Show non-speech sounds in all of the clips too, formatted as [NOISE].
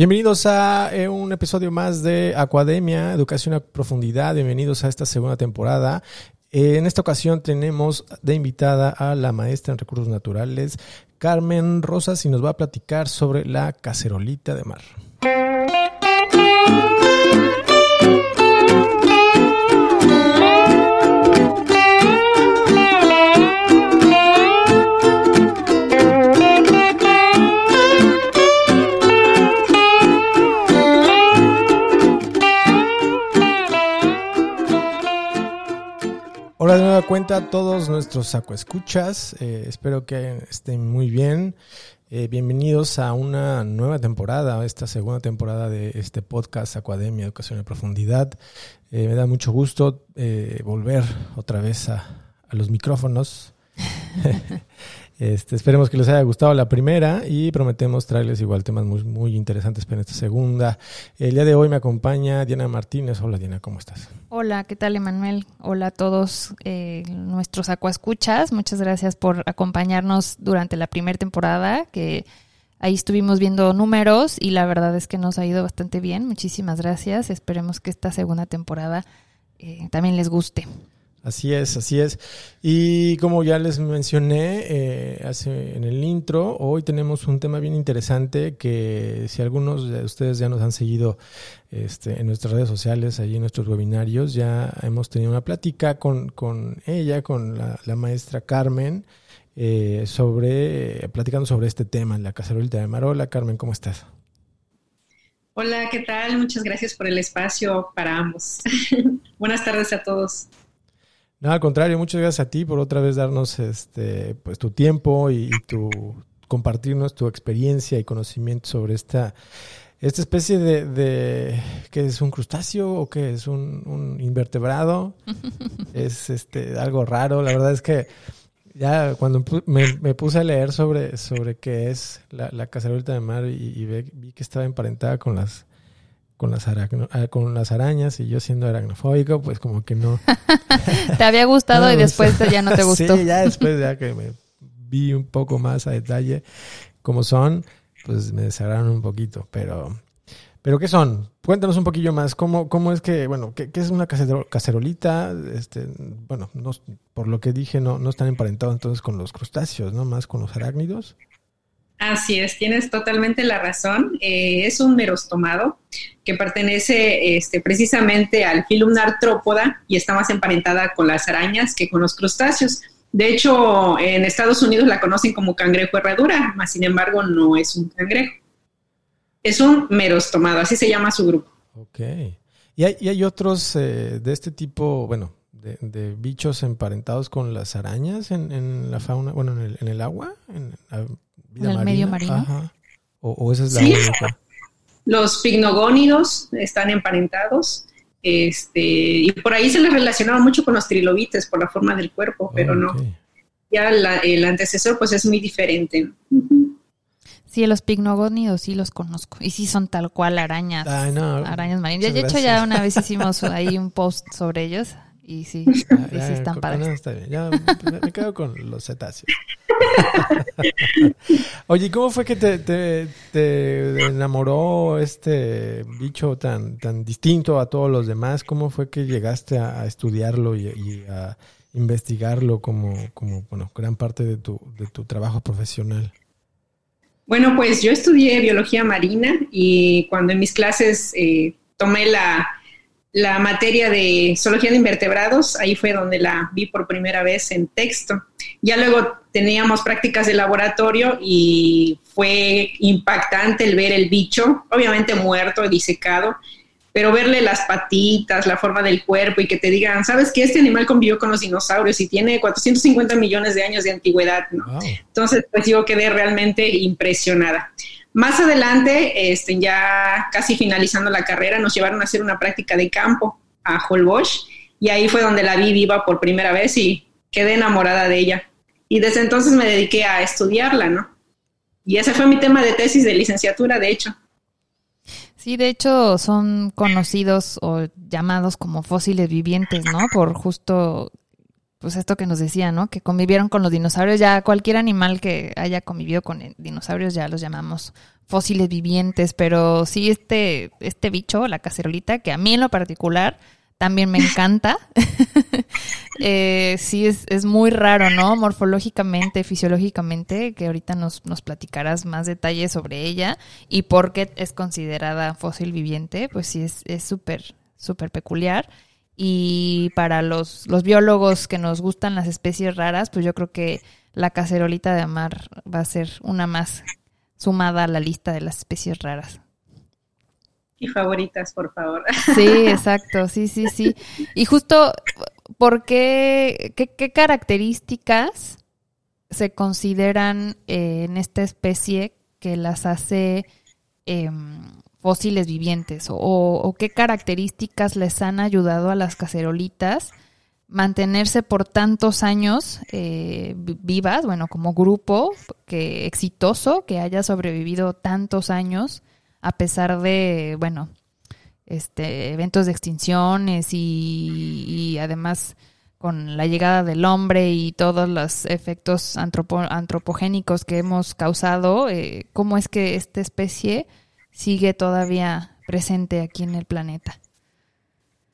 Bienvenidos a eh, un episodio más de Academia, Educación a Profundidad. Bienvenidos a esta segunda temporada. Eh, en esta ocasión tenemos de invitada a la maestra en recursos naturales, Carmen Rosas, y nos va a platicar sobre la cacerolita de mar. Hola de nueva cuenta a todos nuestros sacoescuchas. Eh, espero que estén muy bien. Eh, bienvenidos a una nueva temporada, esta segunda temporada de este podcast Academia Educación en Profundidad. Eh, me da mucho gusto eh, volver otra vez a, a los micrófonos. [LAUGHS] Este, esperemos que les haya gustado la primera y prometemos traerles igual temas muy, muy interesantes para esta segunda. El día de hoy me acompaña Diana Martínez. Hola Diana, ¿cómo estás? Hola, ¿qué tal Emanuel? Hola a todos eh, nuestros acuascuchas. Muchas gracias por acompañarnos durante la primera temporada, que ahí estuvimos viendo números y la verdad es que nos ha ido bastante bien. Muchísimas gracias. Esperemos que esta segunda temporada eh, también les guste. Así es, así es. Y como ya les mencioné eh, hace en el intro, hoy tenemos un tema bien interesante que si algunos de ustedes ya nos han seguido este, en nuestras redes sociales, allí en nuestros webinarios, ya hemos tenido una plática con, ella, con la, maestra Carmen, eh, sobre, platicando sobre este tema, la cacerolita de Marola. Carmen, ¿cómo estás? Hola, ¿qué tal? Muchas gracias por el espacio para ambos. [LAUGHS] Buenas tardes a todos. No, al contrario, muchas gracias a ti por otra vez darnos este, pues tu tiempo y, y tu compartirnos tu experiencia y conocimiento sobre esta, esta especie de, de ¿qué es un crustáceo o qué es un, un invertebrado? [LAUGHS] es este algo raro, la verdad es que ya cuando me, me, puse a leer sobre, sobre qué es la, la cacerolita de mar y, vi que estaba emparentada con las con las, aracno, ah, con las arañas y yo siendo aracnofóbico, pues como que no. [LAUGHS] te había gustado no, y después ya no te [LAUGHS] gustó. Sí, ya después ya que me vi un poco más a detalle cómo son, pues me desagradaron un poquito, pero... ¿Pero qué son? Cuéntanos un poquillo más. ¿Cómo, cómo es que, bueno, qué, qué es una cacerolita? Este, bueno, no, por lo que dije, no, no están emparentados entonces con los crustáceos, ¿no? Más con los arácnidos. Así es, tienes totalmente la razón. Eh, es un merostomado que pertenece este, precisamente al filum artrópoda y está más emparentada con las arañas que con los crustáceos. De hecho, en Estados Unidos la conocen como cangrejo herradura, mas sin embargo no es un cangrejo. Es un merostomado, así se llama su grupo. Ok. ¿Y hay, otros eh, de este tipo, bueno, de, de, bichos emparentados con las arañas en, la fauna, bueno, en el, agua? El marina? medio marino. Ajá. O, o, esa es la sí. única. Los pignogónidos están emparentados. Este, y por ahí se les relacionaba mucho con los trilobites por la forma del cuerpo, pero okay. no. Ya la, el antecesor pues es muy diferente. Uh -huh. Sí, los pignogónidos sí los conozco. Y sí son tal cual arañas. Ay, no, arañas marinas. De hecho, ya una vez hicimos [LAUGHS] ahí un post sobre ellos. Y sí, [LAUGHS] y sí están con, padres. No, está bien. Ya me, me quedo con los cetáceos. [LAUGHS] Oye, ¿cómo fue que te, te, te, enamoró este bicho tan, tan distinto a todos los demás? ¿Cómo fue que llegaste a, a estudiarlo y, y, a investigarlo como, como bueno, gran parte de tu, de tu trabajo profesional? Bueno, pues yo estudié biología marina y cuando en mis clases eh, tomé la, la materia de zoología de invertebrados, ahí fue donde la vi por primera vez en texto. Ya luego teníamos prácticas de laboratorio y fue impactante el ver el bicho, obviamente muerto, disecado, pero verle las patitas, la forma del cuerpo y que te digan, ¿sabes que este animal convivió con los dinosaurios y tiene 450 millones de años de antigüedad? ¿no? Wow. Entonces, pues yo quedé realmente impresionada. Más adelante, este, ya casi finalizando la carrera, nos llevaron a hacer una práctica de campo a Holbox y ahí fue donde la vi viva por primera vez y quedé enamorada de ella. Y desde entonces me dediqué a estudiarla, ¿no? Y ese fue mi tema de tesis de licenciatura, de hecho. Sí, de hecho son conocidos o llamados como fósiles vivientes, ¿no? Por justo pues esto que nos decía, ¿no? Que convivieron con los dinosaurios, ya cualquier animal que haya convivido con dinosaurios ya los llamamos fósiles vivientes, pero sí este, este bicho, la cacerolita, que a mí en lo particular también me encanta. [LAUGHS] eh, sí, es, es, muy raro, ¿no? Morfológicamente, fisiológicamente, que ahorita nos, nos platicarás más detalles sobre ella y por qué es considerada fósil viviente, pues sí, es súper, súper peculiar. Y para los, los biólogos que nos gustan las especies raras, pues yo creo que la cacerolita de mar va a ser una más sumada a la lista de las especies raras. Y favoritas, por favor. [LAUGHS] Sí, exacto, sí, sí, sí. Y justo, ¿por qué, qué, características se consideran eh, en esta especie que las hace em, fósiles vivientes o, qué características les han ayudado a las cacerolitas mantenerse por tantos años eh, vivas, bueno, como grupo que exitoso, que haya sobrevivido tantos años a pesar de, bueno, este, eventos de extinciones y, además con la llegada del hombre y todos los efectos antropogénicos que hemos causado, eh, ¿cómo es que esta especie sigue todavía presente aquí en el planeta.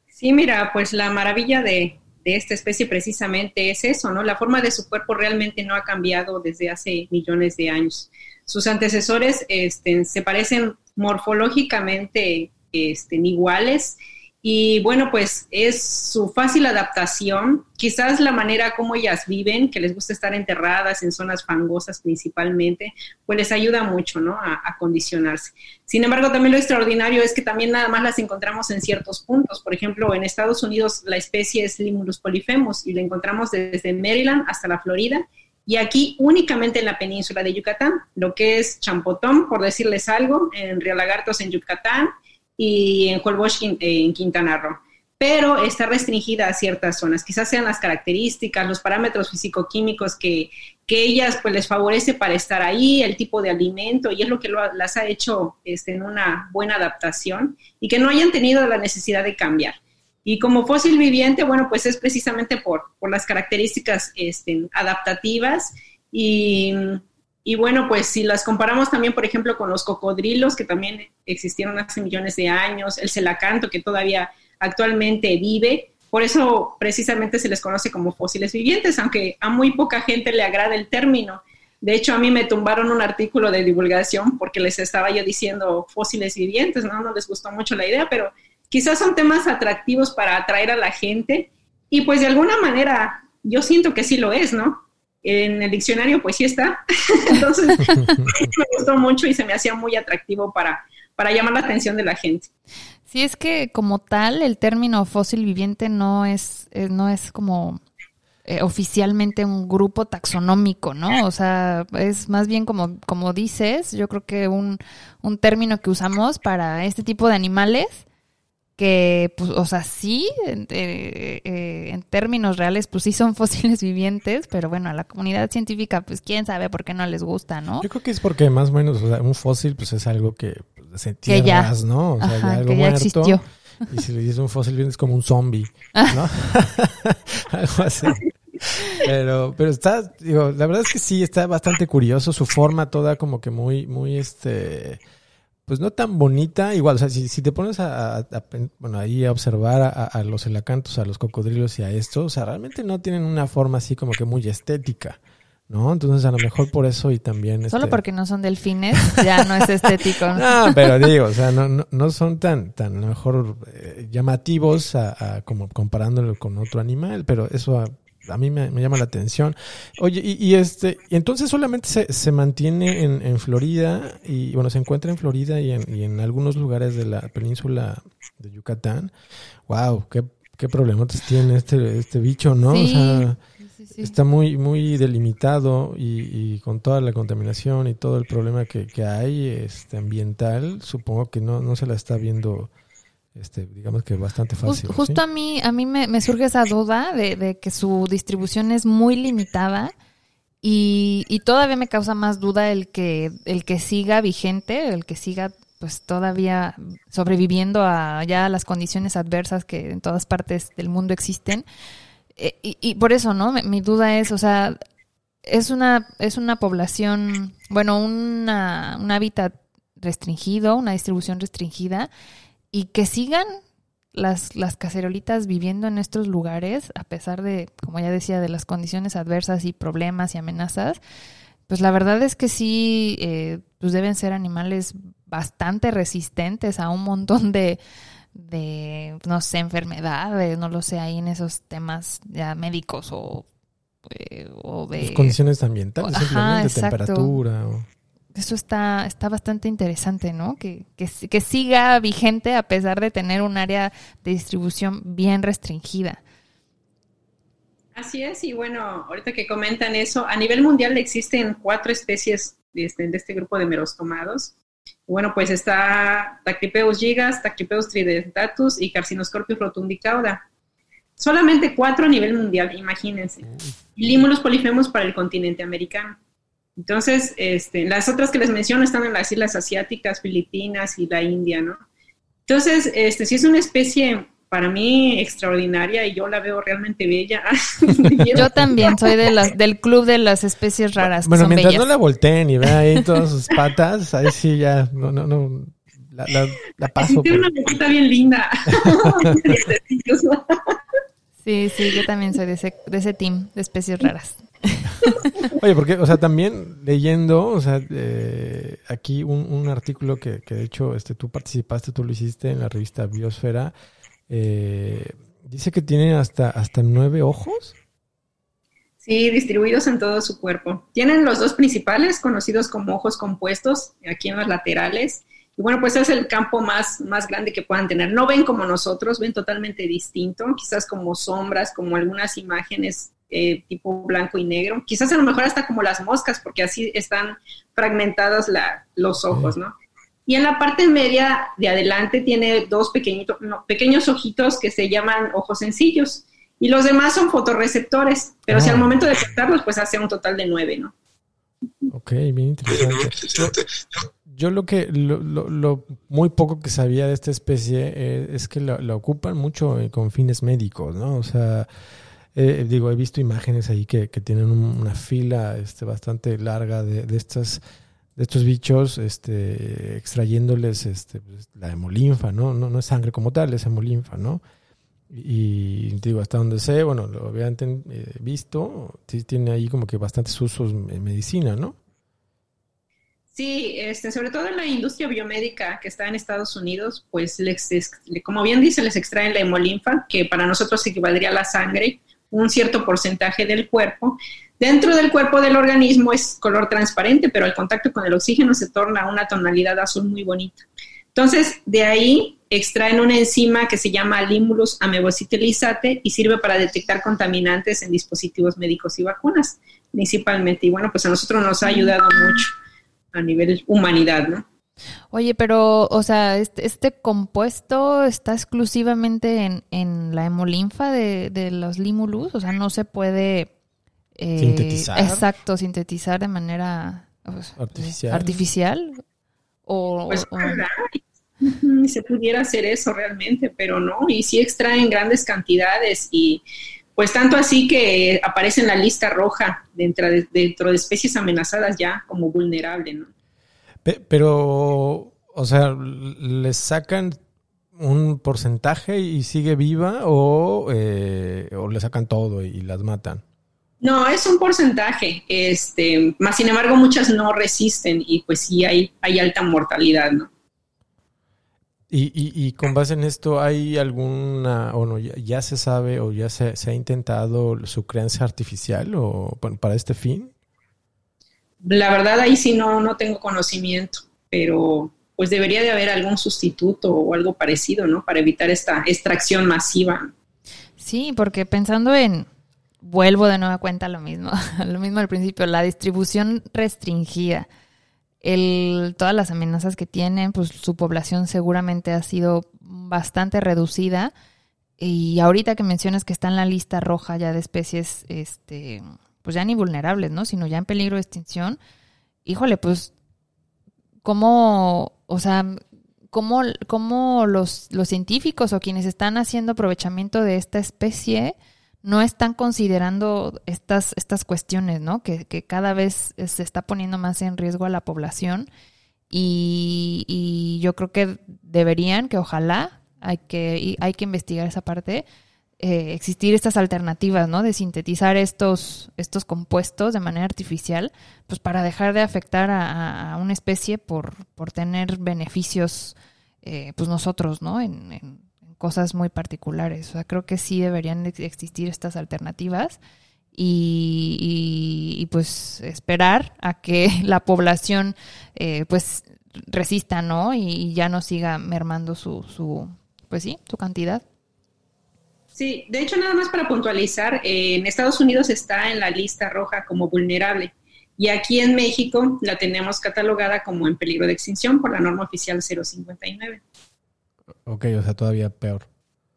Sí, mira, pues la maravilla de, esta especie precisamente es eso, ¿no? La forma de su cuerpo realmente no ha cambiado desde hace millones de años. Sus antecesores este, se parecen morfológicamente este, iguales y bueno, pues es su fácil adaptación, quizás la manera como ellas viven, que les gusta estar enterradas en zonas fangosas principalmente, pues les ayuda mucho, ¿no? A, a condicionarse. Sin embargo, también lo extraordinario es que también nada más las encontramos en ciertos puntos. Por ejemplo, en Estados Unidos la especie es Limulus polyphemus y la encontramos desde Maryland hasta la Florida y aquí únicamente en la península de Yucatán, lo que es Champotón, por decirles algo, en Río Lagartos en Yucatán, y en Holbox en Quintana Roo. Pero está restringida a ciertas zonas. Quizás sean las características, los parámetros físico-químicos que, que ellas pues les favorece para estar ahí, el tipo de alimento, y es lo que las ha hecho este, en una buena adaptación y que no hayan tenido la necesidad de cambiar. Y como fósil viviente, bueno, pues es precisamente por, por las características este, adaptativas y y bueno, pues si las comparamos también, por ejemplo, con los cocodrilos, que también existieron hace millones de años, el celacanto, que todavía actualmente vive, por eso precisamente se les conoce como fósiles vivientes, aunque a muy poca gente le agrada el término. De hecho, a mí me tumbaron un artículo de divulgación porque les estaba yo diciendo fósiles vivientes, ¿no? No les gustó mucho la idea, pero quizás son temas atractivos para atraer a la gente y pues de alguna manera yo siento que sí lo es, ¿no? En el diccionario pues sí está. [LAUGHS] Entonces [LAUGHS] me gustó mucho y se me hacía muy atractivo para, para llamar la atención de la gente. Sí, es que como tal el término fósil viviente no es, eh, no es como eh, oficialmente un grupo taxonómico, ¿no? O sea, es más bien como, como dices, yo creo que un, un término que usamos para este tipo de animales que, pues, o sea, sí, eh, eh, en términos reales, pues sí son [LAUGHS] fósiles vivientes, pero bueno, a la comunidad científica, pues quién sabe por qué no les gusta, ¿no? Yo creo que es porque más o menos, o sea, un fósil, pues es algo que pues, se tierras, ¿no? O sea, ya algo que ya existió. Y si le dices un fósil viviente es como un zombie, ¿no? [LAUGHS] [LAUGHS] algo así. Pero, pero está, digo, la verdad es que sí, está bastante curioso, su forma toda como que muy, muy, este pues no tan bonita, igual, o sea, si, si te pones a, bueno, ahí a observar a, los elacantos, a los cocodrilos y a esto, o sea, realmente no tienen una forma así como que muy estética, ¿no? Entonces a lo mejor por eso y también... Solo este porque no son delfines, ya no es estético. ¿no? [LAUGHS] pero digo, o sea, no, no, son tan, tan a lo mejor eh, llamativos a, como comparándolo con otro animal, pero eso a mí me, llama la atención. Oye, y, este, y entonces solamente se, se mantiene en, en, Florida y bueno, se encuentra en Florida y en, y en algunos lugares de la península de Yucatán. Wow, qué, qué problemas tiene este, este bicho, ¿no? o sea, está muy, muy delimitado y, y, con toda la contaminación y todo el problema que, que hay este, ambiental, supongo que no, no se la está viendo este, digamos que bastante fácil. justo a mí, a mí me, surge esa duda de, que su distribución es muy limitada y, y, todavía me causa más duda el que, el que siga vigente, el que siga pues todavía sobreviviendo a ya las condiciones adversas que en todas partes del mundo existen. eh, y, por eso, ¿no? Mi, duda es, o sea, es una, es una población, bueno, una, un hábitat restringido, una distribución restringida, y que sigan las, las cacerolitas viviendo en estos lugares, a pesar de, como ya decía, de las condiciones adversas y problemas y amenazas, pues la verdad es que sí, eh, pues deben ser animales bastante resistentes a un montón de, de, no sé, enfermedades, no lo sé, ahí en esos temas ya médicos o, eh, o de... condiciones ambientales, simplemente temperatura. Eso está, está bastante interesante, ¿no? Que, que, que siga vigente a pesar de tener un área de distribución bien restringida. Así es, y bueno, ahorita que comentan eso, a nivel mundial existen cuatro especies de este, de este grupo de merostomados. Bueno, pues está Tachypeus gigas, Tachypeus tridentatus y Carcinoscorpius rotundicauda. Solamente cuatro a nivel mundial, imagínense. Y Limulus polifemus para el continente americano. Entonces, este, las otras que les menciono están en las islas asiáticas, Filipinas y la India, ¿no? Entonces, este, si es una especie para mí extraordinaria y yo la veo realmente bella. [LAUGHS] [LAUGHS] yo también soy de las del club de las especies raras. Bueno, mientras no la volteen y vean ahí todas sus patas, ahí sí ya no no no la, la, paso. Tiene una cosita bien linda. [LAUGHS] sí, sí, yo también soy de ese de ese team de especies raras. Oye, porque, o sea, también leyendo, o sea, eh, aquí un, un artículo que, que, de hecho este, tú participaste, tú lo hiciste en la revista Biosfera, eh, dice que tiene hasta, hasta nueve ojos. Sí, distribuidos en todo su cuerpo. Tienen los dos principales, conocidos como ojos compuestos, aquí en los laterales. Y bueno, pues es el campo más, más grande que puedan tener. No ven como nosotros, ven totalmente distinto, quizás como sombras, como algunas imágenes eh, tipo blanco y negro. Quizás a lo mejor hasta como las moscas, porque así están fragmentados la, los ojos, ¿no? Y en la parte media de adelante tiene dos pequeñitos, pequeños ojitos que se llaman ojos sencillos. Y los demás son fotorreceptores, pero si al ah. momento de cortarlos, pues hace un total de nueve, ¿no? Ok, bien interesante. Yo, lo que, lo, muy poco que sabía de esta especie eh, es que la, ocupan mucho eh, con fines médicos, ¿no? O sea, eh, digo, he visto imágenes ahí que, tienen una fila este, bastante larga de, de estas de estos bichos, este, extrayéndoles este, pues, la hemolinfa, ¿no? ¿no? No es sangre como tal, es hemolinfa, ¿no? Y, digo, hasta donde sé, bueno, lo había eh, visto, sí tiene ahí como que bastantes usos en medicina, ¿no? Sí, este, sobre todo en la industria biomédica que está en Estados Unidos, pues les, como bien dice, les extraen la hemolinfa, que para nosotros equivaldría a la sangre, un cierto porcentaje del cuerpo, Dentro del cuerpo del organismo es color transparente, pero al contacto con el oxígeno se torna una tonalidad azul muy bonita. Entonces, de ahí extraen una enzima que se llama Limulus amebocytilizate y sirve para detectar contaminantes en dispositivos médicos y vacunas, principalmente. Y bueno, pues a nosotros nos ha ayudado mucho a nivel humanidad, ¿no? Oye, pero, o sea, este, este compuesto está exclusivamente en, en la hemolinfa de, de los limulus, o sea, no se puede eh, sintetizar. Exacto, sintetizar de manera pues, artificial. o, pues, se pudiera hacer eso realmente, pero no, y sí extraen grandes cantidades y pues tanto así que aparece en la lista roja dentro de, dentro de especies amenazadas ya como vulnerable, ¿no? Pero, o sea, ¿les sacan un porcentaje y sigue viva o, eh, o le sacan todo y las matan? No, es un porcentaje, este, más sin embargo muchas no resisten y pues sí hay, hay alta mortalidad, ¿no? Y, y, con base en esto, ¿hay alguna, o no, ya, se sabe o ya se, ha intentado su creencia artificial o para este fin? La verdad ahí sí no, no tengo conocimiento, pero pues debería de haber algún sustituto o algo parecido, ¿no? Para evitar esta extracción masiva. Sí, porque pensando en, vuelvo de nueva cuenta lo mismo, [LAUGHS] lo mismo al principio, la distribución restringida. El, todas las amenazas que tienen, pues su población seguramente ha sido bastante reducida. Y ahorita que mencionas que está en la lista roja ya de especies, este, pues ya ni vulnerables, ¿no? Sino ya en peligro de extinción. Híjole, pues, ¿cómo, o sea, cómo, cómo los, los científicos o quienes están haciendo aprovechamiento de esta especie no están considerando estas, estas cuestiones, ¿no? Que, que cada vez se está poniendo más en riesgo a la población y, yo creo que deberían, que ojalá, hay que, hay que investigar esa parte, eh, existir estas alternativas, ¿no? De sintetizar estos, estos compuestos de manera artificial, pues para dejar de afectar a, una especie por, por tener beneficios, eh, pues nosotros, ¿no? En, en, cosas muy particulares. O sea, creo que sí deberían existir estas alternativas. Y, y, pues esperar a que [LAUGHS] la población eh, pues resista, ¿no? Y, ya no siga mermando su, su, pues sí, su cantidad. Sí, de hecho, nada más para puntualizar, en Estados Unidos está en la lista roja como vulnerable y aquí en México la tenemos catalogada como en peligro de extinción por la norma oficial 059. Ok, o sea, todavía peor.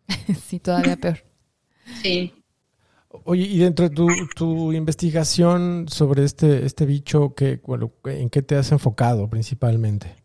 [LAUGHS] sí, todavía peor. sí. Oye, y dentro de tu, tu, investigación sobre este, este bicho, ¿qué, ¿en qué te has enfocado principalmente?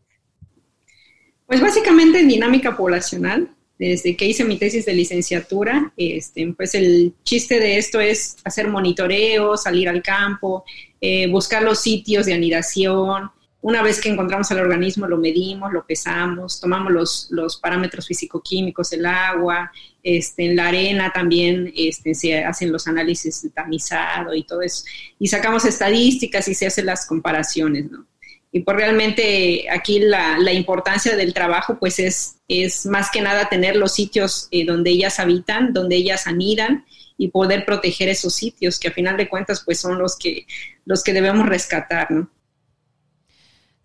Pues básicamente en dinámica poblacional desde que hice mi tesis de licenciatura, este, pues el chiste de esto es hacer monitoreo, salir al campo, eh, buscar los sitios de anidación. Una vez que encontramos al organismo, lo medimos, lo pesamos, tomamos los, los parámetros físico-químicos, el agua, este, en la arena también este, se hacen los análisis de tamizado y todo eso. Y sacamos estadísticas y se hacen las comparaciones, ¿no? Y pues realmente aquí la, la, importancia del trabajo pues es, es más que nada tener los sitios eh, donde ellas habitan, donde ellas anidan y poder proteger esos sitios que a final de cuentas pues son los que, los que debemos rescatar, ¿no?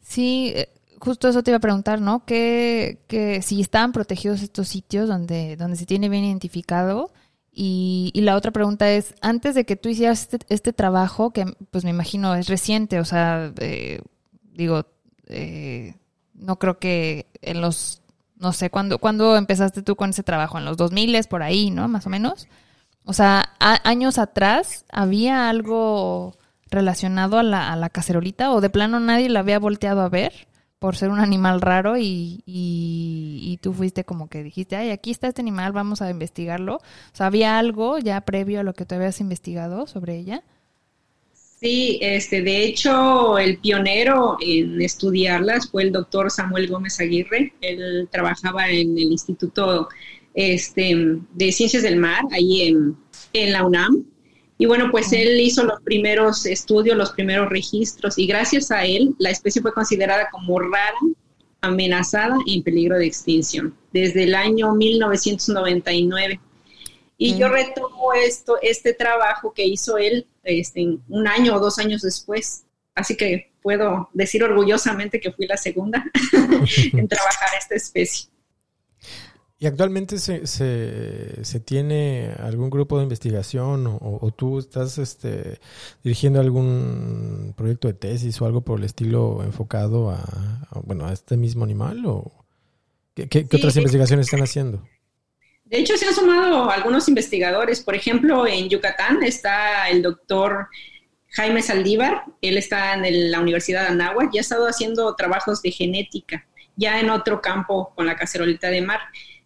Sí, eh, justo eso te iba a preguntar, ¿no? Que, que si estaban protegidos estos sitios donde, donde se tiene bien identificado. Y, y, la otra pregunta es, antes de que tú hicieras este, este, trabajo, que pues me imagino es reciente, o sea, eh, digo, eh, no creo que en los, no sé, ¿cuándo, ¿cuándo empezaste tú con ese trabajo? En los 2000 por ahí, ¿no? Más o menos. O sea, años atrás había algo relacionado a la, a la cacerolita o de plano nadie la había volteado a ver por ser un animal raro y, y, y, tú fuiste como que dijiste, ay, aquí está este animal, vamos a investigarlo. O sea, ¿había algo ya previo a lo que tú habías investigado sobre ella? Sí, este, de hecho, el pionero en estudiarlas fue el doctor Samuel Gómez Aguirre. Él trabajaba en el Instituto este, de Ciencias del Mar, ahí en, en la UNAM. Y bueno, pues él hizo los primeros estudios, los primeros registros, y gracias a él la especie fue considerada como rara, amenazada y en peligro de extinción desde el año 1999. Y yo retomo esto, este trabajo que hizo él este, un año o dos años después. Así que puedo decir orgullosamente que fui la segunda [LAUGHS] en trabajar esta especie. ¿Y actualmente se, se, tiene algún grupo de investigación o, tú estás este, dirigiendo algún proyecto de tesis o algo por el estilo enfocado a, bueno, a este mismo animal? ¿O qué, qué otras investigaciones están haciendo? De hecho, se han sumado algunos investigadores. Por ejemplo, en Yucatán está el doctor Jaime Saldívar. Él está en la Universidad de Anáhuac y ha estado haciendo trabajos de genética, ya en otro campo con la cacerolita de mar.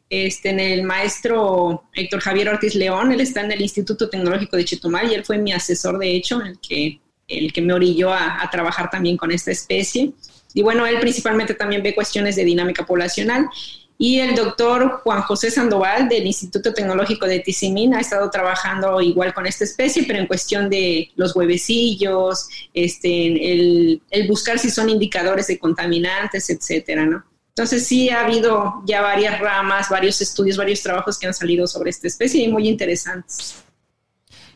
Este, en el maestro Héctor Javier Ortiz León, él está en el Instituto Tecnológico de Chetumal y él fue mi asesor, de hecho, el que, el que me orilló a, a trabajar también con esta especie. Y bueno, él principalmente también ve cuestiones de dinámica poblacional y el doctor Juan José Sandoval del Instituto Tecnológico de Tizimín ha estado trabajando igual con esta especie, pero en cuestión de los huevecillos, este, el, buscar si son indicadores de contaminantes, etcétera, ¿no? Entonces sí ha habido ya varias ramas, varios estudios, varios trabajos que han salido sobre esta especie y muy interesantes.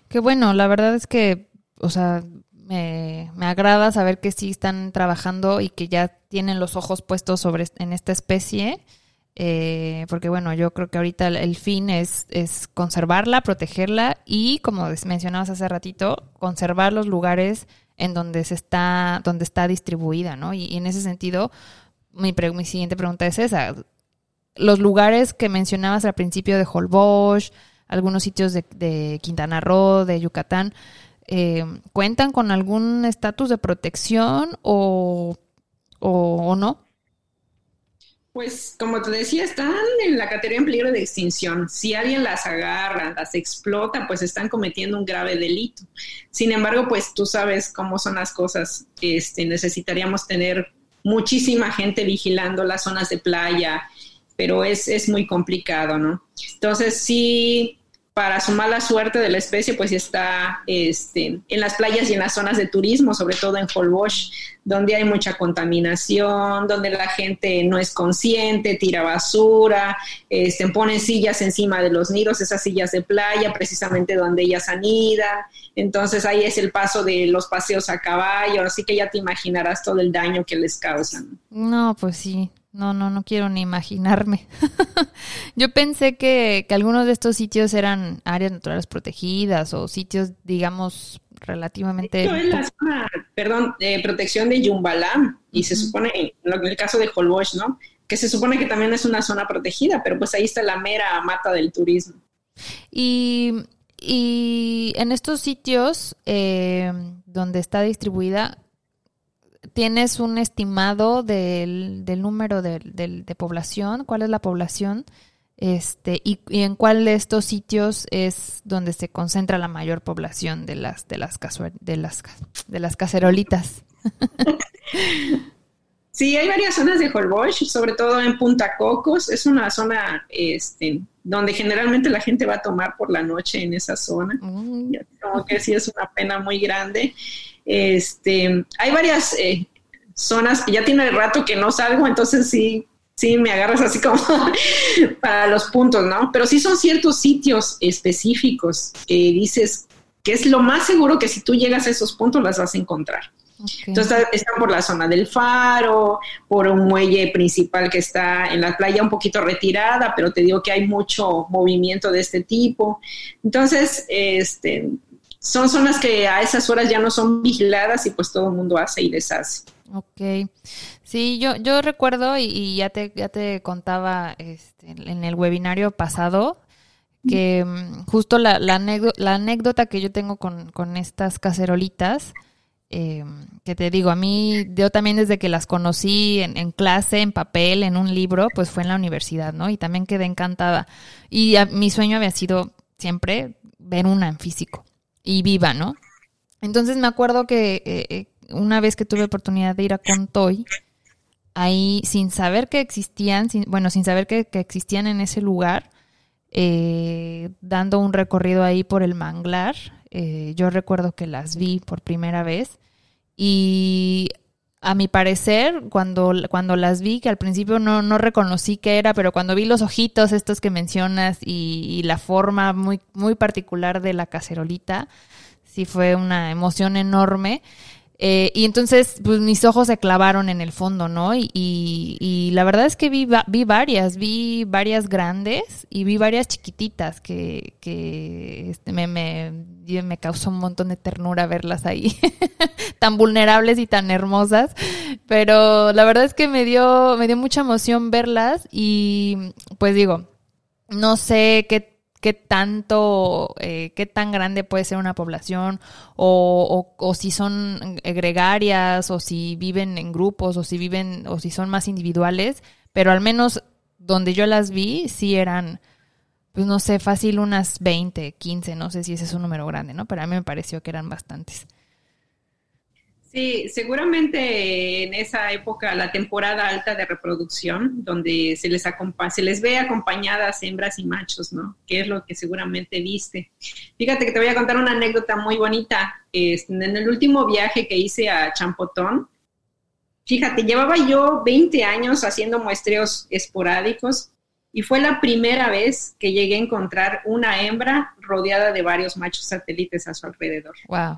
Qué bueno, la verdad es que, o sea, me, me, agrada saber que sí están trabajando y que ya tienen los ojos puestos sobre en esta especie eh, porque bueno, yo creo que ahorita el, fin es, es, conservarla, protegerla y, como mencionabas hace ratito, conservar los lugares en donde se está, donde está distribuida, ¿no? Y, en ese sentido, mi, mi, siguiente pregunta es esa. Los lugares que mencionabas al principio de Holbox, algunos sitios de, Quintana Roo, de Yucatán, eh, ¿cuentan con algún estatus de protección o, o no? Pues como te decía, están en la categoría en peligro de extinción. Si alguien las agarra, las explota, pues están cometiendo un grave delito. Sin embargo, pues tú sabes cómo son las cosas. Este, necesitaríamos tener muchísima gente vigilando las zonas de playa, pero es, es muy complicado, ¿no? Entonces sí, para su mala suerte de la especie, pues está este, en las playas y en las zonas de turismo, sobre todo en Holbox, donde hay mucha contaminación, donde la gente no es consciente, tira basura, este, pone sillas encima de los nidos, esas sillas de playa, precisamente donde ellas anidan. Entonces ahí es el paso de los paseos a caballo, así que ya te imaginarás todo el daño que les causan. No, pues sí, no, no, no quiero ni imaginarme. [LAUGHS] Yo pensé que, que, algunos de estos sitios eran áreas naturales protegidas o sitios, digamos, relativamente... Es la zona, perdón, de protección de Yumbalam y se supone, en el caso de Holbox, ¿no? Que se supone que también es una zona protegida, pero pues ahí está la mera mata del turismo. Y, y en estos sitios eh, donde está distribuida, ¿Tienes un estimado del, del número de, de, población? ¿Cuál es la población? Este, y, en cuál de estos sitios es donde se concentra la mayor población de las de las de las de las cacerolitas. [LAUGHS] Sí, hay varias zonas de Holbox, sobre todo en Punta Cocos. Es una zona este, donde generalmente la gente va a tomar por la noche en esa zona. Mm. Como que sí es una pena muy grande. Este, hay varias eh, zonas, ya tiene rato que no salgo, entonces sí, sí me agarras así como [LAUGHS] para los puntos, ¿no? Pero sí son ciertos sitios específicos que dices que es lo más seguro que si tú llegas a esos puntos las vas a encontrar. Entonces están por la zona del faro, por un muelle principal que está en la playa un poquito retirada, pero te digo que hay mucho movimiento de este tipo. Entonces, este, son zonas que a esas horas ya no son vigiladas y pues todo el mundo hace y deshace. Ok. Sí, yo, yo recuerdo y, ya, te, ya te contaba este, en el webinario pasado que mm, justo la, la, anécdota que yo tengo con, con estas cacerolitas, eh, que te digo, a mí, yo también desde que las conocí en, clase, en papel, en un libro, pues fue en la universidad, ¿no? Y también quedé encantada. Y mi sueño había sido siempre ver una en físico y viva, ¿no? Entonces me acuerdo que eh, eh, una vez que tuve oportunidad de ir a Contoy, ahí sin saber que existían, bueno, sin saber que, existían en ese lugar, eh, dando un recorrido ahí por el manglar, yo recuerdo que las vi por primera vez y a mi parecer, cuando, cuando las vi, que al principio no, no reconocí qué era, pero cuando vi los ojitos estos que mencionas y, la forma muy, muy particular de la cacerolita, sí fue una emoción enorme. Eh, y entonces, pues mis ojos se clavaron en el fondo, ¿no? Y, y, la verdad es que vi, vi varias, vi varias grandes y vi varias chiquititas que, que este, me, me, me causó un montón de ternura verlas ahí, [LAUGHS] tan vulnerables y tan hermosas. Pero la verdad es que me dio, me dio mucha emoción verlas y pues digo, no sé qué qué tanto, eh, qué tan grande puede ser una población, o, o, si son gregarias, o si viven en grupos, o si viven, o si son más individuales, pero al menos donde yo las vi, sí eran, pues no sé, fácil unas 20, 15, no sé si ese es un número grande, ¿no? Pero a mí me pareció que eran bastantes. Sí, seguramente en esa época, la temporada alta de reproducción, donde se les, se les ve acompañadas hembras y machos, ¿no? Que es lo que seguramente viste. Fíjate que te voy a contar una anécdota muy bonita. en el último viaje que hice a Champotón, fíjate, llevaba yo 20 años haciendo muestreos esporádicos y fue la primera vez que llegué a encontrar una hembra rodeada de varios machos satélites a su alrededor. Wow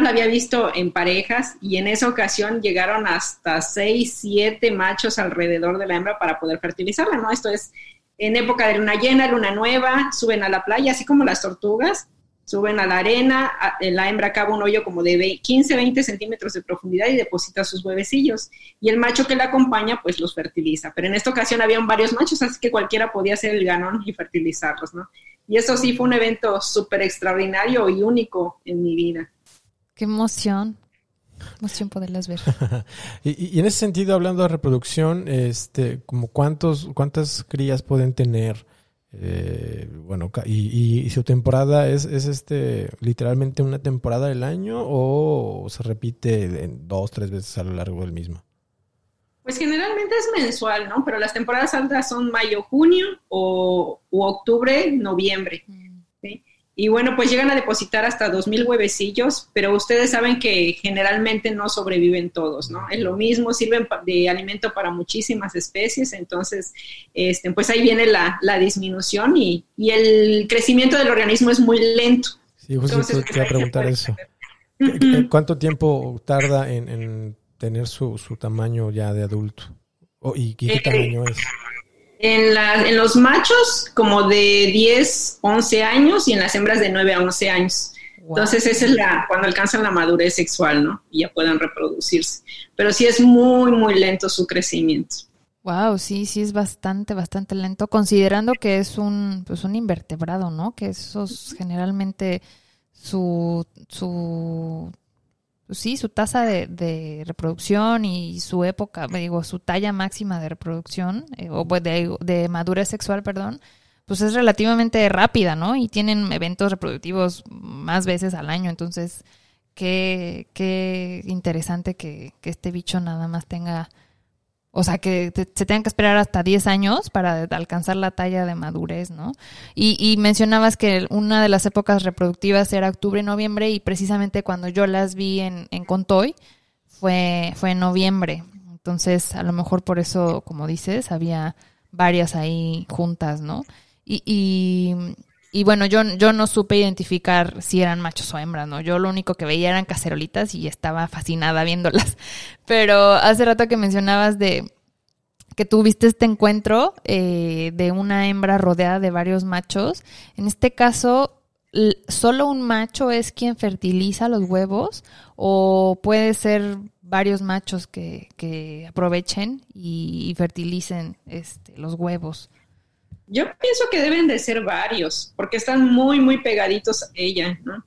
la había visto en parejas y en esa ocasión llegaron hasta seis, siete machos alrededor de la hembra para poder fertilizarla, ¿no? Esto es en época de luna llena, luna nueva, suben a la playa, así como las tortugas, suben a la arena, la hembra cava un hoyo como de 15, 20 centímetros de profundidad y deposita sus huevecillos. Y el macho que la acompaña, pues los fertiliza. Pero en esta ocasión habían varios machos, así que cualquiera podía ser el ganón y fertilizarlos, ¿no? Y eso sí fue un evento súper extraordinario y único en mi vida. Qué emoción. emoción poderlas ver. [LAUGHS] y, y, en ese sentido, hablando de reproducción, este, como cuántos, cuántas crías pueden tener, eh, bueno, y, y, su temporada es, es este, literalmente una temporada del año o se repite en dos, tres veces a lo largo del mismo. Pues generalmente es mensual, ¿no? Pero las temporadas altas son mayo, junio o octubre, noviembre. ¿sí? Y bueno, pues llegan a depositar hasta 2.000 huevecillos, pero ustedes saben que generalmente no sobreviven todos, ¿no? Es lo mismo, sirven de alimento para muchísimas especies, entonces, este, pues ahí viene la, disminución y, el crecimiento del organismo es muy lento. Sí, justo te iba a preguntar eso. ¿Cuánto tiempo tarda en, tener su, tamaño ya de adulto? ¿Y qué eh, tamaño es? En, en los machos como de 10, 11 años y en las hembras de 9 a 11 años. Entonces esa es la cuando alcanzan la madurez sexual, ¿no? Y ya puedan reproducirse. Pero sí es muy, muy lento su crecimiento. Wow, sí, sí es bastante, bastante lento, considerando que es un, pues un invertebrado, ¿no? Que esos generalmente su, su sí, su tasa de, reproducción y su época, digo, su talla máxima de reproducción, eh, o pues, de, de, madurez sexual, perdón, pues es relativamente rápida, ¿no? Y tienen eventos reproductivos más veces al año, entonces, qué, qué interesante que, que este bicho nada más tenga o sea, que se tengan que esperar hasta 10 años para alcanzar la talla de madurez, ¿no? Y, y mencionabas que una de las épocas reproductivas era octubre-noviembre y precisamente cuando yo las vi en, en Contoy fue, fue en noviembre. Entonces, a lo mejor por eso, como dices, había varias ahí juntas, ¿no? Y, y, y bueno, yo, yo no supe identificar si eran machos o hembras, ¿no? Yo lo único que veía eran cacerolitas y estaba fascinada viéndolas. [LAUGHS] Pero hace rato que mencionabas de que tuviste este encuentro eh, de una hembra rodeada de varios machos. En este caso, ¿solo un macho es quien fertiliza los huevos o puede ser varios machos que, que aprovechen y, fertilicen este, los huevos? Yo pienso que deben de ser varios, porque están muy, muy pegaditos ella, ¿no?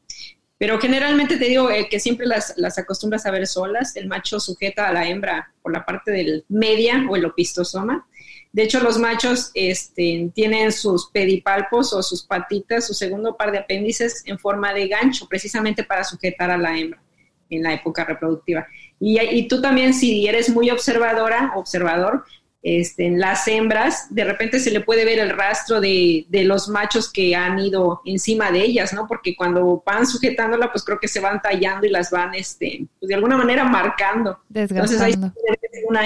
Pero generalmente te digo eh, que siempre las, las, acostumbras a ver solas. El macho sujeta a la hembra por la parte del media o el opistosoma. De hecho, los machos este, tienen sus pedipalpos o sus patitas, su segundo par de apéndices en forma de gancho, precisamente para sujetar a la hembra en la época reproductiva. Y, y tú también, si eres muy observadora, observador, este, en las hembras, de repente se le puede ver el rastro de, los machos que han ido encima de ellas, ¿no? Porque cuando van sujetándola, pues creo que se van tallando y las van, este, pues de alguna manera marcando. Entonces ahí una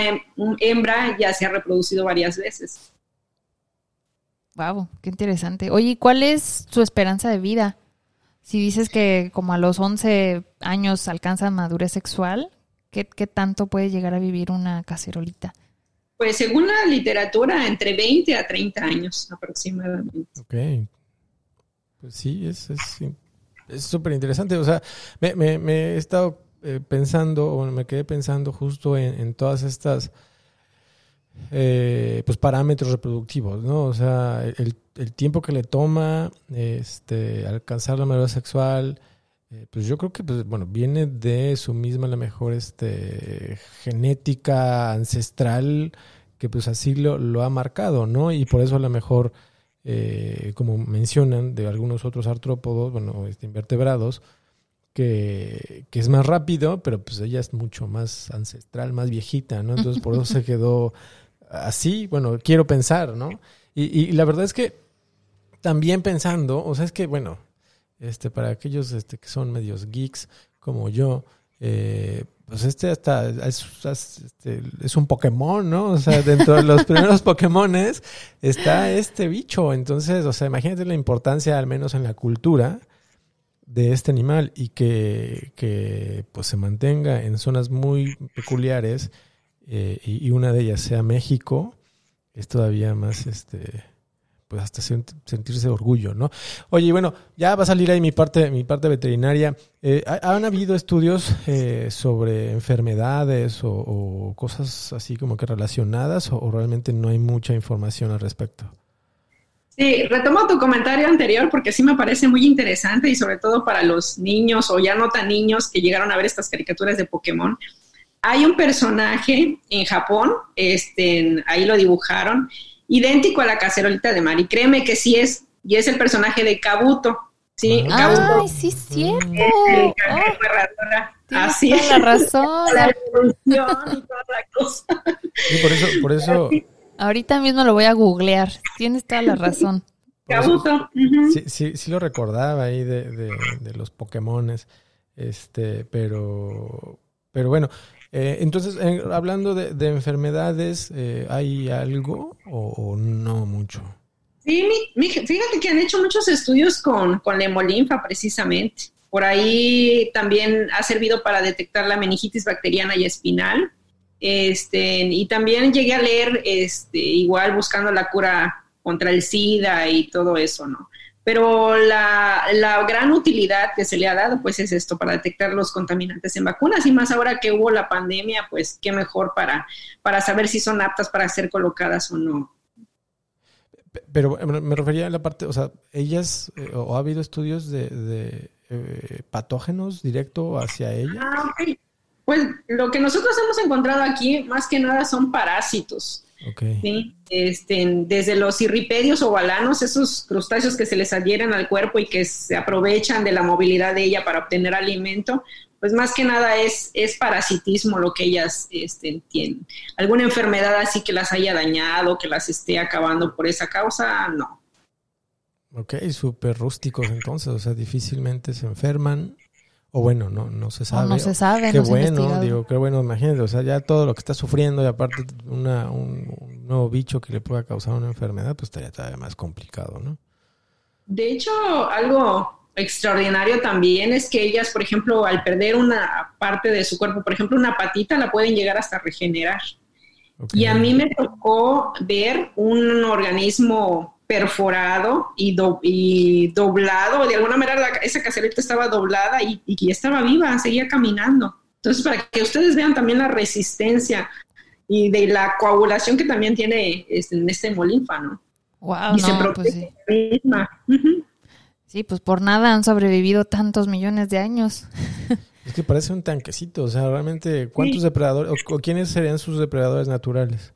hembra ya se ha reproducido varias veces. Wow, qué interesante. Oye, ¿cuál es su esperanza de vida? Si dices que como a los 11 años alcanza madurez sexual, ¿qué, qué tanto puede llegar a vivir una cacerolita? Pues según la literatura, entre 20 a 30 años aproximadamente. Ok. Pues sí, es súper interesante. O sea, me, he estado eh, pensando, o me quedé pensando justo en, todas estas eh, pues parámetros reproductivos, ¿no? O sea, el, el, tiempo que le toma este, alcanzar la madurez sexual, eh, pues yo creo que, pues, bueno, viene de su misma, la mejor este, genética ancestral, que pues así lo, lo ha marcado, ¿no? Y por eso a lo mejor, eh, como mencionan de algunos otros artrópodos, bueno, este, invertebrados, que, que, es más rápido, pero pues ella es mucho más ancestral, más viejita, ¿no? Entonces por eso se [LAUGHS] quedó así, bueno, quiero pensar, ¿no? Y, y la verdad es que también pensando, o sea, es que, bueno, este, para aquellos este, que son medios geeks como yo, eh, pues este hasta es, este, es, un Pokémon, ¿no? O sea, dentro de los [LAUGHS] primeros Pokémones está este bicho. Entonces, o sea, imagínate la importancia, al menos en la cultura, de este animal y que, que pues se mantenga en zonas muy peculiares eh, y, y, una de ellas sea México, es todavía más este pues hasta sentirse orgullo, ¿no? Oye, bueno, ya va a salir ahí mi parte, mi parte veterinaria. Eh, ¿Han habido estudios eh, sobre enfermedades o, cosas así como que relacionadas o, realmente no hay mucha información al respecto? Sí, retomo tu comentario anterior porque sí me parece muy interesante y sobre todo para los niños o ya no tan niños que llegaron a ver estas caricaturas de Pokémon. Hay un personaje en Japón, este, ahí lo dibujaron, idéntico a la cacerolita de Mari. Créeme que sí es, y es el personaje de Kabuto. Sí, Ay, sí, es cierto. Oh, Así es. la razón. La evolución y toda la cosa. por eso, por eso. Ahorita mismo lo voy a googlear. Tienes toda la razón. [LAUGHS] Kabuto. sí, sí, sí, lo recordaba ahí de, de, de los Pokémones. Este, pero, pero bueno, eh, entonces, hablando de, enfermedades, eh, ¿hay algo o, no mucho? Sí, fíjate que han hecho muchos estudios con, con la hemolinfa precisamente. Por ahí también ha servido para detectar la meningitis bacteriana y espinal. Este, y también llegué a leer este, igual buscando la cura contra el SIDA y todo eso, ¿no? Pero la, gran utilidad que se le ha dado, pues es esto, para detectar los contaminantes en vacunas y más ahora que hubo la pandemia, pues qué mejor para, para saber si son aptas para ser colocadas o no. Pero me refería a la parte, o sea, ellas, eh, o ha habido estudios de, eh, patógenos directo hacia ellas. Ah, Pues lo que nosotros hemos encontrado aquí, más que nada, son parásitos. ¿Sí? Este, desde los irripedios o balanos, esos crustáceos que se les adhieren al cuerpo y que se aprovechan de la movilidad de ella para obtener alimento, pues más que nada es, es parasitismo lo que ellas este, tienen. ¿Alguna enfermedad así que las haya dañado, que las esté acabando por esa causa? No. Ok, súper rústicos entonces, o sea, difícilmente se enferman. O bueno, no, no se sabe. no se sabe. Qué bueno, digo, qué bueno, imagínate, o sea, ya todo lo que está sufriendo y aparte una, un, nuevo bicho que le pueda causar una enfermedad, pues estaría todavía más complicado, ¿no? De hecho, algo extraordinario también es que ellas, por ejemplo, al perder una parte de su cuerpo, por ejemplo, una patita, la pueden llegar hasta regenerar. Y a mí me tocó ver un organismo perforado y, y doblado, de alguna manera esa caserita estaba doblada y, y estaba viva, seguía caminando. Entonces, para que ustedes vean también la resistencia y de la coagulación que también tiene este, en este hemolinfa, ¿no? Wow, y se pues sí. misma. Sí, pues por nada han sobrevivido tantos millones de años. [LAUGHS] Es que parece un tanquecito, o sea, realmente, ¿cuántos depredadores, o quiénes serían sus depredadores naturales?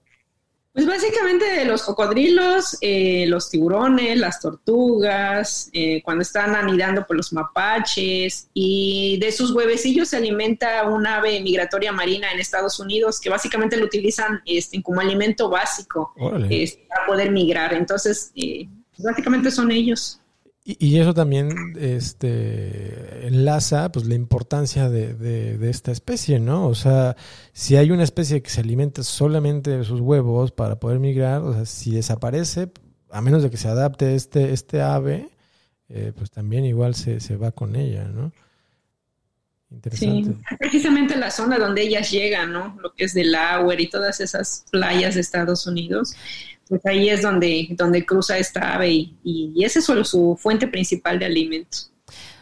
Pues básicamente los cocodrilos, eh, los tiburones, las tortugas, eh, cuando están anidando por los mapaches y de sus huevecillos se alimenta un ave migratoria marina en Estados Unidos que básicamente lo utilizan este, como alimento básico este, para poder migrar. Entonces, eh, básicamente son ellos. Y, eso también este, enlaza pues, la importancia de, de, esta especie, ¿no? O sea, si hay una especie que se alimenta solamente de sus huevos para poder migrar, o sea, si desaparece, a menos de que se adapte este, este ave, eh, pues también igual se, se va con ella, ¿no? Interesante. Sí, precisamente la zona donde ellas llegan, ¿no? Lo que es Delaware y todas esas playas de Estados Unidos pues ahí es donde, donde cruza esta ave y, y esa es su, fuente principal de alimentos.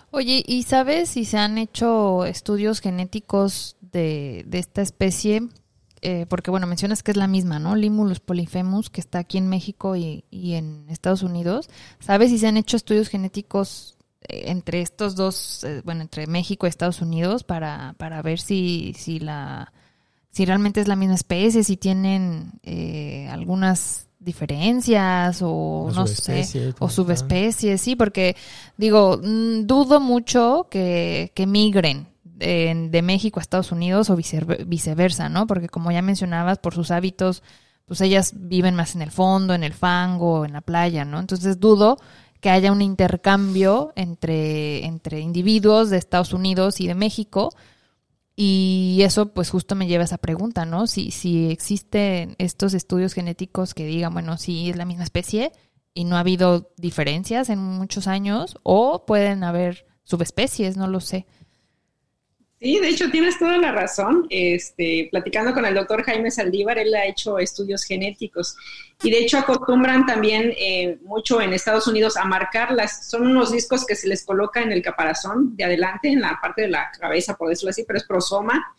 Oye, ¿y sabes si se han hecho estudios genéticos de, de esta especie? Eh, porque, bueno, mencionas que es la misma, ¿no? Limulus polyphemus, que está aquí en México y, y en Estados Unidos. ¿Sabes si se han hecho estudios genéticos eh, entre estos dos, eh, bueno, entre México y Estados Unidos para, para ver si, si la si realmente es la misma especie, si tienen algunas diferencias o, no sé, o subespecies, sí, porque digo, mm, dudo mucho que, que migren de, de, México a Estados Unidos o viceversa, ¿no? Porque como ya mencionabas, por sus hábitos, pues ellas viven más en el fondo, en el fango, en la playa, ¿no? Entonces dudo que haya un intercambio entre, entre individuos de Estados Unidos y de México, y eso pues justo me lleva a esa pregunta, ¿no? Si, si existen estos estudios genéticos que digan, bueno, si es la misma especie y no ha habido diferencias en muchos años o pueden haber subespecies, no lo sé. Sí, de hecho tienes toda la razón. Este, platicando con el doctor Jaime Saldívar, él ha hecho estudios genéticos y de hecho acostumbran también eh, mucho en Estados Unidos a marcarlas. Son unos discos que se les coloca en el caparazón de adelante, en la parte de la cabeza, por decirlo así, pero es prosoma.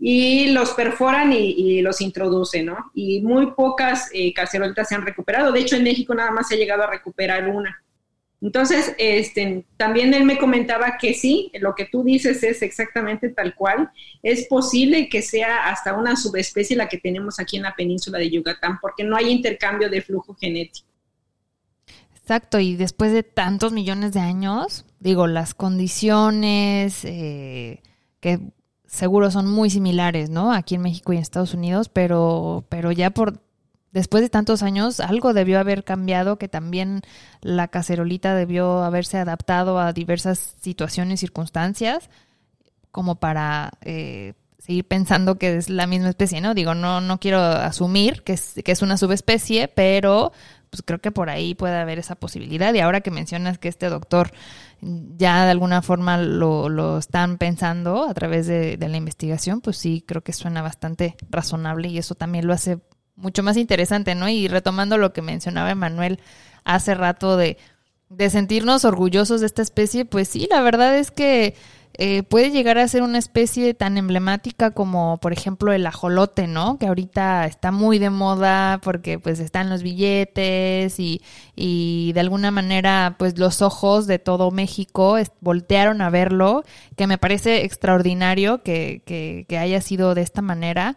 y los perforan y, los introducen, ¿no? Y muy pocas eh, se han recuperado. De hecho, en México nada más se ha llegado a recuperar una. Entonces, este, también él me comentaba que sí, lo que tú dices es exactamente tal cual. Es posible que sea hasta una subespecie la que tenemos aquí en la península de Yucatán, porque no hay intercambio de flujo genético. Exacto, y después de tantos millones de años, digo, las condiciones eh, que seguro son muy similares, ¿no? Aquí en México y en Estados Unidos, pero, pero ya por después de tantos años algo debió haber cambiado, que también la cacerolita debió haberse adaptado a diversas situaciones, circunstancias, como para eh, seguir pensando que es la misma especie, ¿no? Digo, no, no quiero asumir que es, que es una subespecie, pero pues creo que por ahí puede haber esa posibilidad. Y ahora que mencionas que este doctor ya de alguna forma lo, lo están pensando a través de, la investigación, pues sí, creo que suena bastante razonable y eso también lo hace mucho más interesante, ¿no? Y retomando lo que mencionaba Emanuel hace rato de, de sentirnos orgullosos de esta especie, pues sí, la verdad es que eh, puede llegar a ser una especie tan emblemática como, por ejemplo, el ajolote, ¿no? Que ahorita está muy de moda porque pues están los billetes y, y de alguna manera pues los ojos de todo México voltearon a verlo, que me parece extraordinario que, que, que haya sido de esta manera.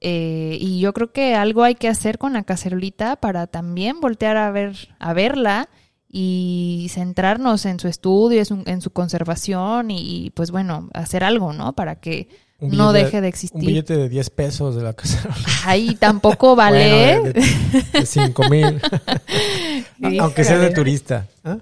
Eh, y yo creo que algo hay que hacer con la cacerolita para también voltear a ver, a verla y centrarnos en su estudio, en su, conservación y, pues bueno, hacer algo, ¿no? Para que no deje de existir. Un billete de 10 pesos de la casa. Ahí tampoco [LAUGHS] vale. de, 5 mil. [LAUGHS] Aunque sea de turista. ¿Ah?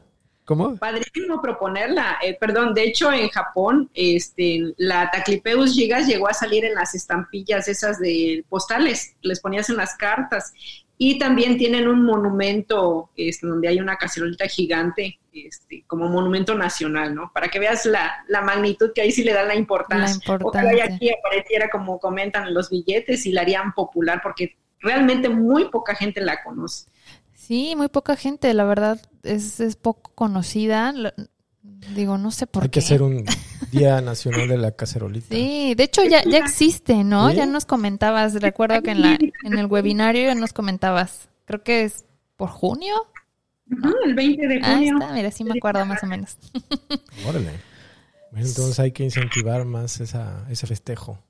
¿Cómo? Padrísimo proponerla. Eh, perdón, de hecho en Japón, este, la Taclipeus gigas llegó a salir en las estampillas esas de postales, les ponías en las cartas y también tienen un monumento este, donde hay una cacerolita gigante este, como monumento nacional, ¿no? Para que veas la, magnitud que ahí sí le dan la importancia. La importancia. aquí apareciera como comentan los billetes y la harían popular porque realmente muy poca gente la conoce. Sí, muy poca gente, la verdad es, es poco conocida. Digo, no sé por qué. Hay que hacer un [LAUGHS] Día Nacional de la Cacerolita. Sí, de hecho ya, ya existe, ¿no? Ya nos comentabas, recuerdo que en, la, en el webinario ya nos comentabas, creo que es por junio. el 20 de junio. Ahí está, mira, sí me acuerdo más o menos. [LAUGHS] Órale. entonces hay que incentivar más esa, ese festejo.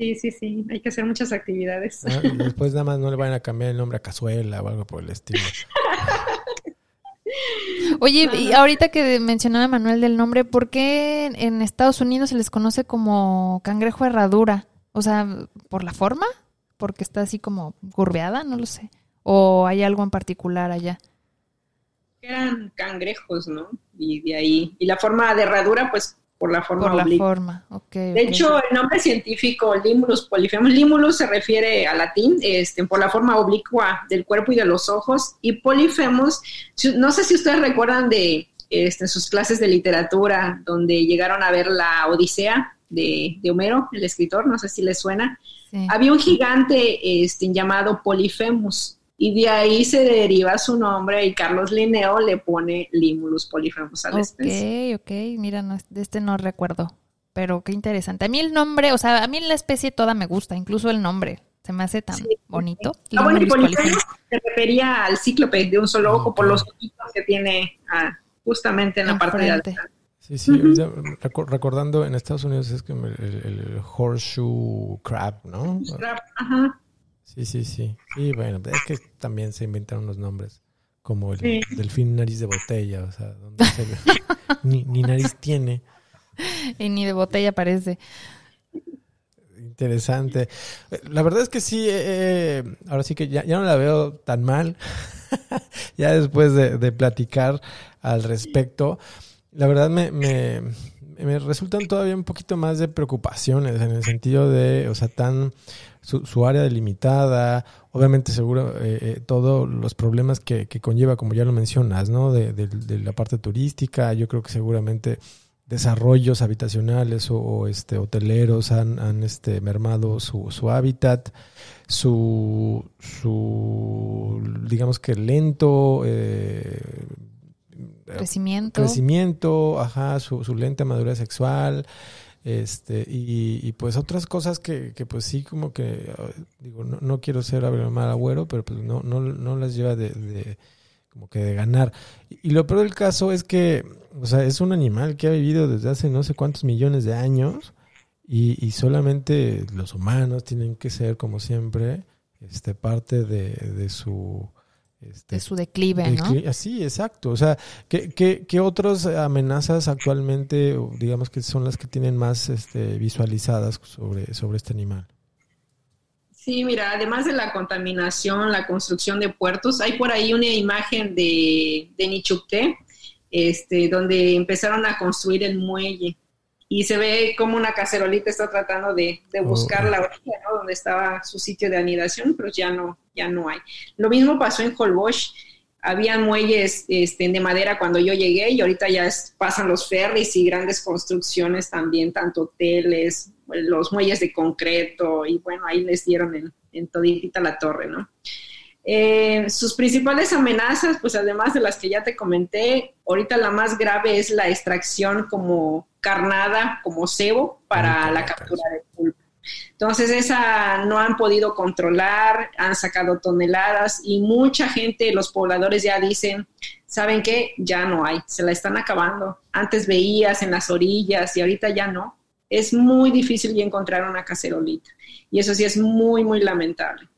Sí, sí, sí, hay que hacer muchas actividades. Ah, [LAUGHS] después nada más no le vayan a cambiar el nombre a cazuela o algo por el estilo. [LAUGHS] Oye, y ahorita que mencionaba Manuel del nombre, ¿por qué en Estados Unidos se les conoce como cangrejo herradura? O sea, ¿por la forma? ¿Porque está así como curveada? No lo sé. ¿O hay algo en particular allá? Eran cangrejos, ¿no? Y de ahí. Y la forma de herradura, pues por la forma Por la forma, ok. De hecho, el nombre científico Limulus polifemus, Limulus se refiere a latín, este, por la forma oblicua del cuerpo y de los ojos, y polifemus, no sé si ustedes recuerdan de este, sus clases de literatura, donde llegaron a ver la Odisea de, de Homero, el escritor, no sé si les suena. Había un gigante este, llamado Polifemus, y de ahí se deriva su nombre y Carlos Linneo le pone Limulus polifemus a la especie. Ok, ok, mira, de este no recuerdo, pero qué interesante. A mí el nombre, o sea, a mí la especie toda me gusta, incluso el nombre, se me hace tan bonito. Ah, bueno, y polifemus se refería al cíclope de un solo ojo por los ojitos que tiene ah, justamente en la parte de adelante. Sí, sí, recordando en Estados Unidos es que el, el, horseshoe crab, ¿no? Crab, ajá. Sí, sí, sí. Sí, bueno, es que también se inventaron los nombres, como el delfín nariz de botella, o sea, donde se [LAUGHS] ni, ni, nariz tiene. Y ni de botella parece. Interesante. La verdad es que sí, eh, eh, ahora sí que ya, ya, no la veo tan mal, [LAUGHS] ya después de, de, platicar al respecto. La verdad me, me, me resultan todavía un poquito más de preocupaciones en el sentido de, o sea, tan su, área delimitada, obviamente seguro eh, eh, todos los problemas que, conlleva, como ya lo mencionas, ¿no? De, la parte turística, yo creo que seguramente desarrollos habitacionales o, este hoteleros han, han este mermado su, su hábitat, su, su digamos que lento eh, crecimiento, crecimiento, ajá, su, su lenta madurez sexual, este, y, pues otras cosas que, que, pues sí como que, digo, no, no quiero ser mal agüero, pero pues no, no, no las lleva de, como que de ganar. Y, lo peor del caso es que, o sea, es un animal que ha vivido desde hace no sé cuántos millones de años y, y solamente los humanos tienen que ser, como siempre, este, parte de, de su este, de su declive, ¿no? Sí, exacto. O sea, ¿qué, qué, qué otras amenazas actualmente, digamos que son las que tienen más este, visualizadas sobre, sobre este animal? Sí, mira, además de la contaminación, la construcción de puertos, hay por ahí una imagen de, de Nichupté, este, donde empezaron a construir el muelle y se ve como una cacerolita está tratando de, de buscar la orilla, ¿no? Donde estaba su sitio de anidación, pero ya no, ya no hay. Lo mismo pasó en Holbox. Había muelles este, de madera cuando yo llegué y ahorita ya pasan los ferries y grandes construcciones también, tanto hoteles, los muelles de concreto y bueno, ahí les dieron en, en toditita la torre, ¿no? Eh, sus principales amenazas, pues además de las que ya te comenté, ahorita la más grave es la extracción como carnada, como cebo, para la captura de pulpo. Entonces, esa no han podido controlar, han sacado toneladas y mucha gente, los pobladores ya dicen, ¿saben qué? Ya no hay, se la están acabando. Antes veías en las orillas y ahorita ya no. Es muy difícil ya encontrar una cacerolita. Y eso sí es muy, muy lamentable.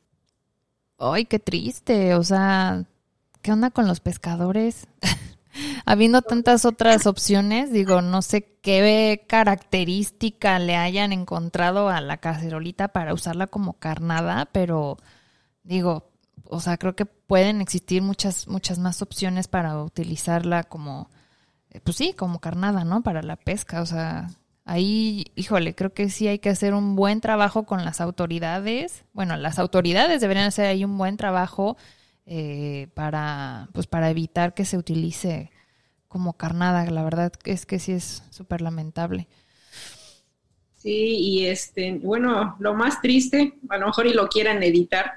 Ay, qué triste. O sea, ¿qué onda con los pescadores? [LAUGHS] Habiendo tantas otras opciones, digo, no sé qué característica le hayan encontrado a la cacerolita para usarla como carnada, pero digo, o sea, creo que pueden existir muchas, muchas más opciones para utilizarla como, eh, pues sí, como carnada, ¿no? Para la pesca, o sea, Ahí, híjole, creo que sí hay que hacer un buen trabajo con las autoridades. Bueno, las autoridades deberían hacer ahí un buen trabajo eh, para, pues, para evitar que se utilice como carnada. La verdad es que sí es súper lamentable. Sí, y este, bueno, lo más triste, a lo mejor y lo quieran editar,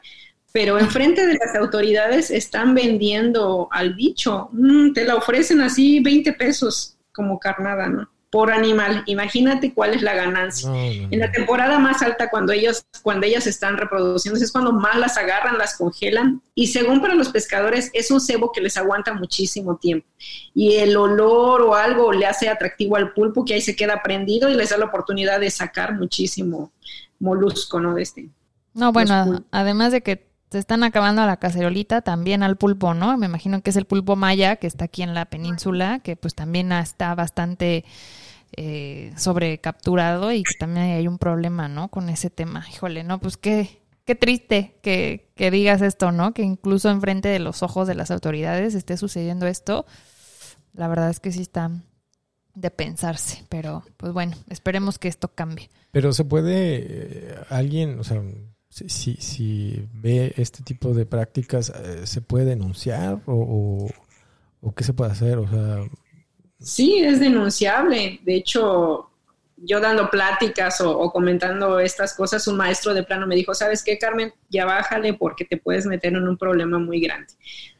pero enfrente de las autoridades están vendiendo al bicho. Mm, te la ofrecen así 20 pesos como carnada, ¿no? Por animal. Imagínate cuál es la ganancia. en la temporada más alta, cuando ellos, cuando ellas están reproduciendo, es cuando más las agarran, las congelan. Y según para los pescadores, es un cebo que les aguanta muchísimo tiempo. Y el olor o algo le hace atractivo al pulpo, que ahí se queda prendido y les da la oportunidad de sacar muchísimo molusco, ¿no? De este. No, bueno, además de que se están acabando a la cacerolita, también al pulpo, ¿no? Me imagino que es el pulpo maya que está aquí en la península, que pues también está bastante eh, sobrecapturado y que también hay un problema, ¿no? Con ese tema. Híjole, no, pues qué, qué triste que, que digas esto, ¿no? Que incluso enfrente de los ojos de las autoridades esté sucediendo esto. La verdad es que sí está de pensarse, pero pues bueno, esperemos que esto cambie. Pero se puede, eh, alguien, o sea, si, si ve este tipo de prácticas, eh, ¿se puede denunciar o, o, qué se puede hacer? O sea, Sí, es denunciable. De hecho, yo dando pláticas o, comentando estas cosas, un maestro de plano me dijo, ¿sabes qué, Carmen? Ya bájale porque te puedes meter en un problema muy grande.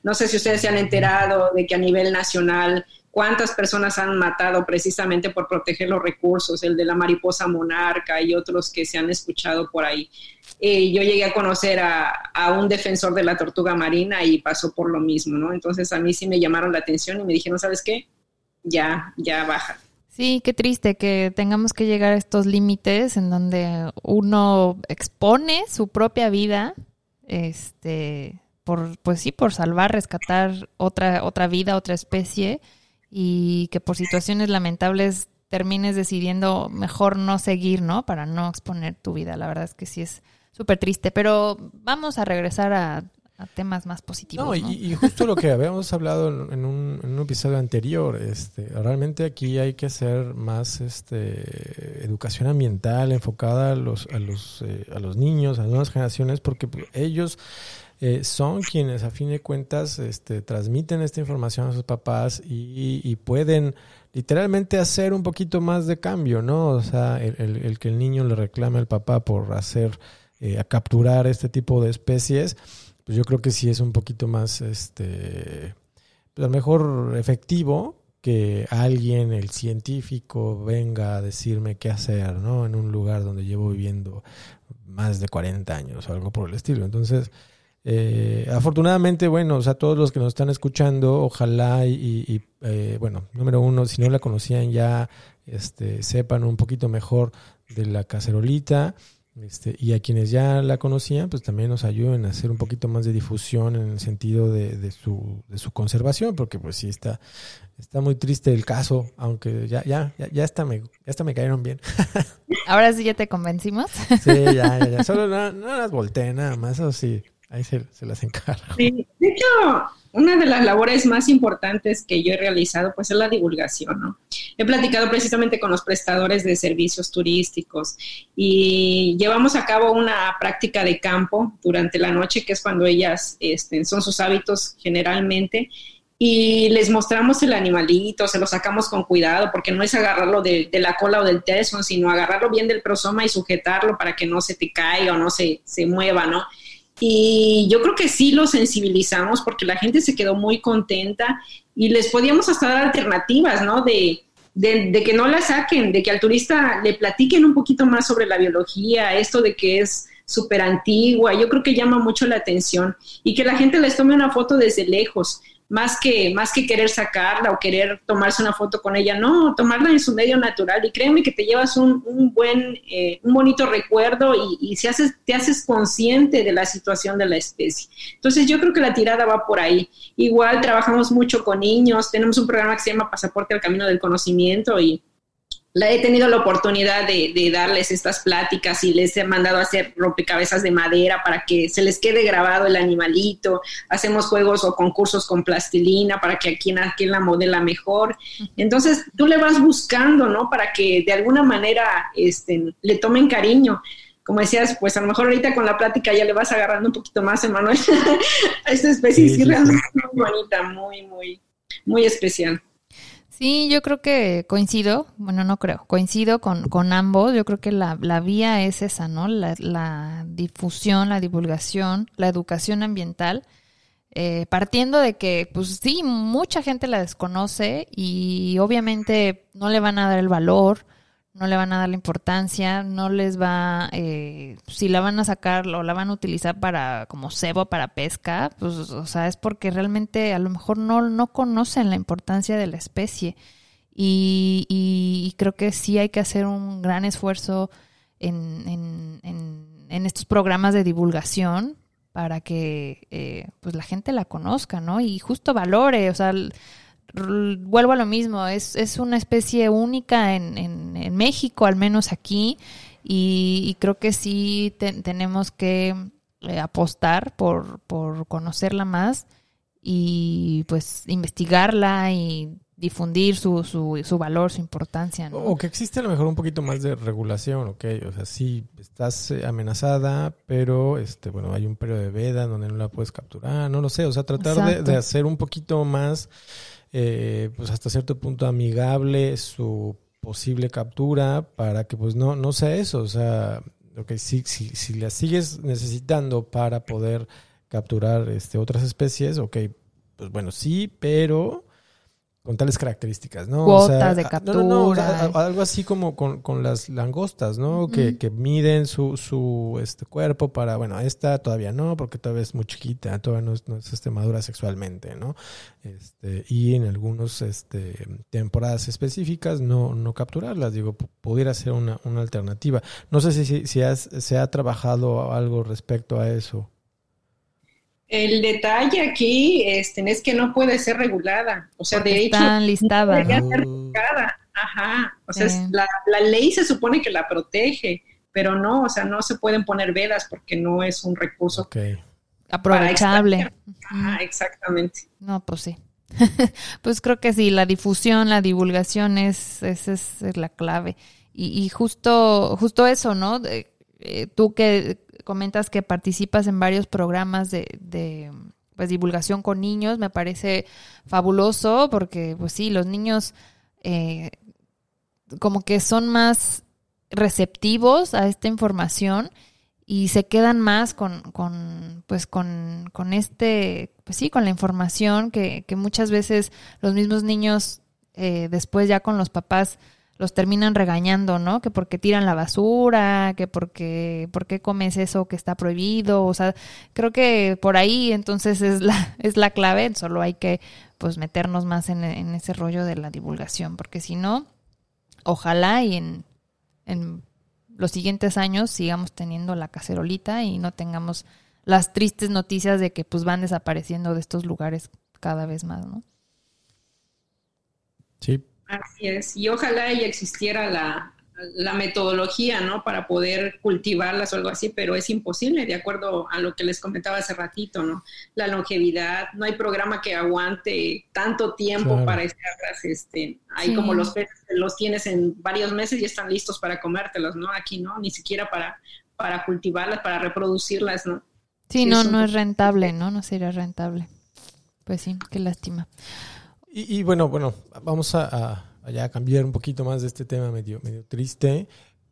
No sé si ustedes se han enterado de que a nivel nacional cuántas personas han matado precisamente por proteger los recursos, el de la mariposa monarca y otros que se han escuchado por ahí. Eh, yo llegué a conocer a, a, un defensor de la tortuga marina y pasó por lo mismo, ¿no? Entonces a mí sí me llamaron la atención y me dijeron, ¿sabes qué? Ya, ya baja. Sí, qué triste que tengamos que llegar a estos límites en donde uno expone su propia vida, este, por, pues sí, por salvar, rescatar otra, otra vida, otra especie, y que por situaciones lamentables termines decidiendo mejor no seguir, ¿no? Para no exponer tu vida. La verdad es que sí es súper triste. Pero vamos a regresar a a temas más positivos. No, Y, justo lo que habíamos hablado en un, en un, episodio anterior, este, realmente aquí hay que hacer más este, educación ambiental enfocada a los, a los, eh, a los niños, a las nuevas generaciones, porque ellos eh, son quienes a fin de cuentas este, transmiten esta información a sus papás y, y, pueden literalmente hacer un poquito más de cambio, ¿no? O sea, el, el, el que el niño le reclame al papá por hacer, eh, a capturar este tipo de especies pues yo creo que sí es un poquito más, este, pues, a lo mejor efectivo que alguien, el científico, venga a decirme qué hacer, ¿no? En un lugar donde llevo viviendo más de 40 años o algo por el estilo. Entonces, eh, afortunadamente, bueno, o sea, todos los que nos están escuchando, ojalá y, eh, bueno, número uno, si no la conocían ya, este, sepan un poquito mejor de la cacerolita. Este, y a quienes ya la conocían, pues también nos ayuden a hacer un poquito más de difusión en el sentido de, de, su, de su conservación, porque pues sí está, está muy triste el caso, aunque ya, ya, ya, ya hasta me, ya hasta me cayeron bien. [LAUGHS] Ahora sí ya te convencimos. Sí, ya, ya, ya. Solo no, no las volteé nada más, eso sí, ahí se, las encargo. De hecho, una de las labores más importantes que yo he realizado, pues es la divulgación, ¿no? He platicado precisamente con los prestadores de servicios turísticos y llevamos a cabo una práctica de campo durante la noche, que es cuando ellas este, son sus hábitos generalmente, y les mostramos el animalito, se lo sacamos con cuidado, porque no es agarrarlo de, la cola o del teson, sino agarrarlo bien del prosoma y sujetarlo para que no se te caiga o no se, se mueva, ¿no? Y yo creo que sí lo sensibilizamos porque la gente se quedó muy contenta y les podíamos hasta dar alternativas, ¿no? De, de, que no la saquen, de que al turista le platiquen un poquito más sobre la biología, esto de que es súper antigua, yo creo que llama mucho la atención y que la gente les tome una foto desde lejos más que, más que querer sacarla o querer tomarse una foto con ella, no, tomarla en su medio natural y créeme que te llevas un, un buen, eh, un bonito recuerdo y, y si haces, te haces consciente de la situación de la especie. Entonces yo creo que la tirada va por ahí. Igual trabajamos mucho con niños, tenemos un programa que se llama Pasaporte al Camino del Conocimiento y la he tenido la oportunidad de, darles estas pláticas y les he mandado a hacer rompecabezas de madera para que se les quede grabado el animalito. Hacemos juegos o concursos con plastilina para que aquí quien la modela mejor. Entonces tú le vas buscando, ¿no? Para que de alguna manera este, le tomen cariño. Como decías, pues a lo mejor ahorita con la plática ya le vas agarrando un poquito más, Emanuel, a [LAUGHS] esta especie. Sí, sí, realmente muy bonita, muy, muy, muy especial. Sí, yo creo que coincido, bueno, no creo, coincido con, con ambos. Yo creo que la, la vía es esa, ¿no? La, la, difusión, la divulgación, la educación ambiental, eh, partiendo de que, pues sí, mucha gente la desconoce y obviamente no le van a dar el valor, no le van a dar la importancia, no les va, eh, si la van a sacar o la van a utilizar para como cebo para pesca, pues o sea, es porque realmente a lo mejor no, no conocen la importancia de la especie. Y, y, creo que sí hay que hacer un gran esfuerzo en, en, en, en estos programas de divulgación para que eh, pues la gente la conozca, ¿no? Y justo valore, o sea, vuelvo a lo mismo, es, es una especie única en, en, México, al menos aquí, y, creo que sí tenemos que eh, apostar por, por conocerla más y pues investigarla y difundir su, su, su valor, su importancia. O que existe a lo mejor un poquito más de regulación, ¿ok? O sea, sí, estás eh, amenazada, pero este bueno hay un periodo de veda donde no la puedes capturar, no lo sé, o sea, tratar de, de, hacer un poquito más eh, pues hasta cierto punto amigable su posible captura para que pues no, no sea eso. O sea, okay, si, si, si la sigues necesitando para poder capturar este, otras especies, ok, pues bueno, sí, pero con tales características, ¿no? Cuotas de captura. No, algo así como con, con las langostas, ¿no? que, que, miden su, su este cuerpo para, bueno, esta todavía no, porque todavía es muy chiquita, todavía no es, no es este, madura sexualmente, ¿no? Este, y en algunas este, temporadas específicas no, no capturarlas, digo, pudiera ser una, una alternativa. No sé si, si has, se ha trabajado algo respecto a eso. El detalle aquí este, es que no puede ser regulada. O sea, de hecho, está listada. ¿no? Ajá. O sea, la, la, ley se supone que la protege, pero no, o sea, no se pueden poner vedas porque no es un recurso okay. aprovechable. Ajá, exactamente. No, pues sí. [LAUGHS] pues creo que sí, la difusión, la divulgación es, es, es la clave. Y, y, justo, justo eso, ¿no? De, eh, tú que comentas que participas en varios programas de, de pues, divulgación con niños, me parece fabuloso porque, pues sí, los niños eh, como que son más receptivos a esta información y se quedan más con, con pues con, con este, pues sí, con la información que, que muchas veces los mismos niños eh, después ya con los papás los terminan regañando, ¿no? Que porque tiran la basura, que porque, porque comes eso que está prohibido, o sea, creo que por ahí entonces es la, [LAUGHS] es la clave, solo hay que pues meternos más en, en ese rollo de la divulgación, porque si no, ojalá y en, en los siguientes años sigamos teniendo la cacerolita y no tengamos las tristes noticias de que pues van desapareciendo de estos lugares cada vez más, ¿no? Sí, Así es, y ojalá ya existiera la, metodología, ¿no? Para poder cultivarlas o algo así, pero es imposible, de acuerdo a lo que les comentaba hace ratito, ¿no? La longevidad, no hay programa que aguante tanto tiempo para estarlas, este, hay como los peces, los tienes en varios meses y están listos para comértelos, ¿no? Aquí no, ni siquiera para, para cultivarlas, para reproducirlas, ¿no? Sí, no, no es rentable, ¿no? No sería rentable. Pues sí, qué lástima. Y, bueno, bueno, vamos a, a, cambiar un poquito más de este tema medio, medio triste.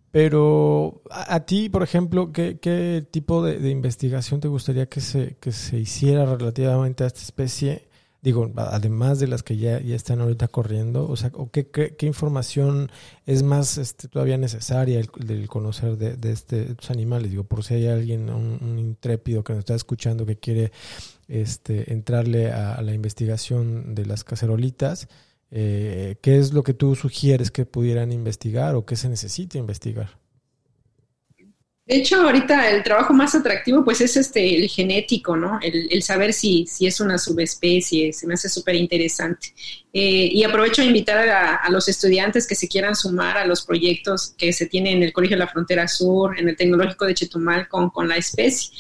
Pero a, ti, por ejemplo, ¿qué, qué tipo de, investigación te gustaría que se, que se hiciera relativamente a esta especie? Digo, además de las que ya, ya están ahorita corriendo, o sea, qué, qué, información es más este, todavía necesaria el, del conocer de, de, este, estos animales? Digo, por si hay alguien, un, un intrépido que nos está escuchando que quiere este, entrarle a, la investigación de las cacerolitas, eh, ¿qué es lo que tú sugieres que pudieran investigar o qué se necesita investigar? De hecho, ahorita el trabajo más atractivo pues es este el genético, ¿no? El, saber si, si es una subespecie, se me hace súper interesante. Eh, y aprovecho a invitar a, los estudiantes que se quieran sumar a los proyectos que se tienen en el Colegio de la Frontera Sur, en el Tecnológico de Chetumal con, con la especie.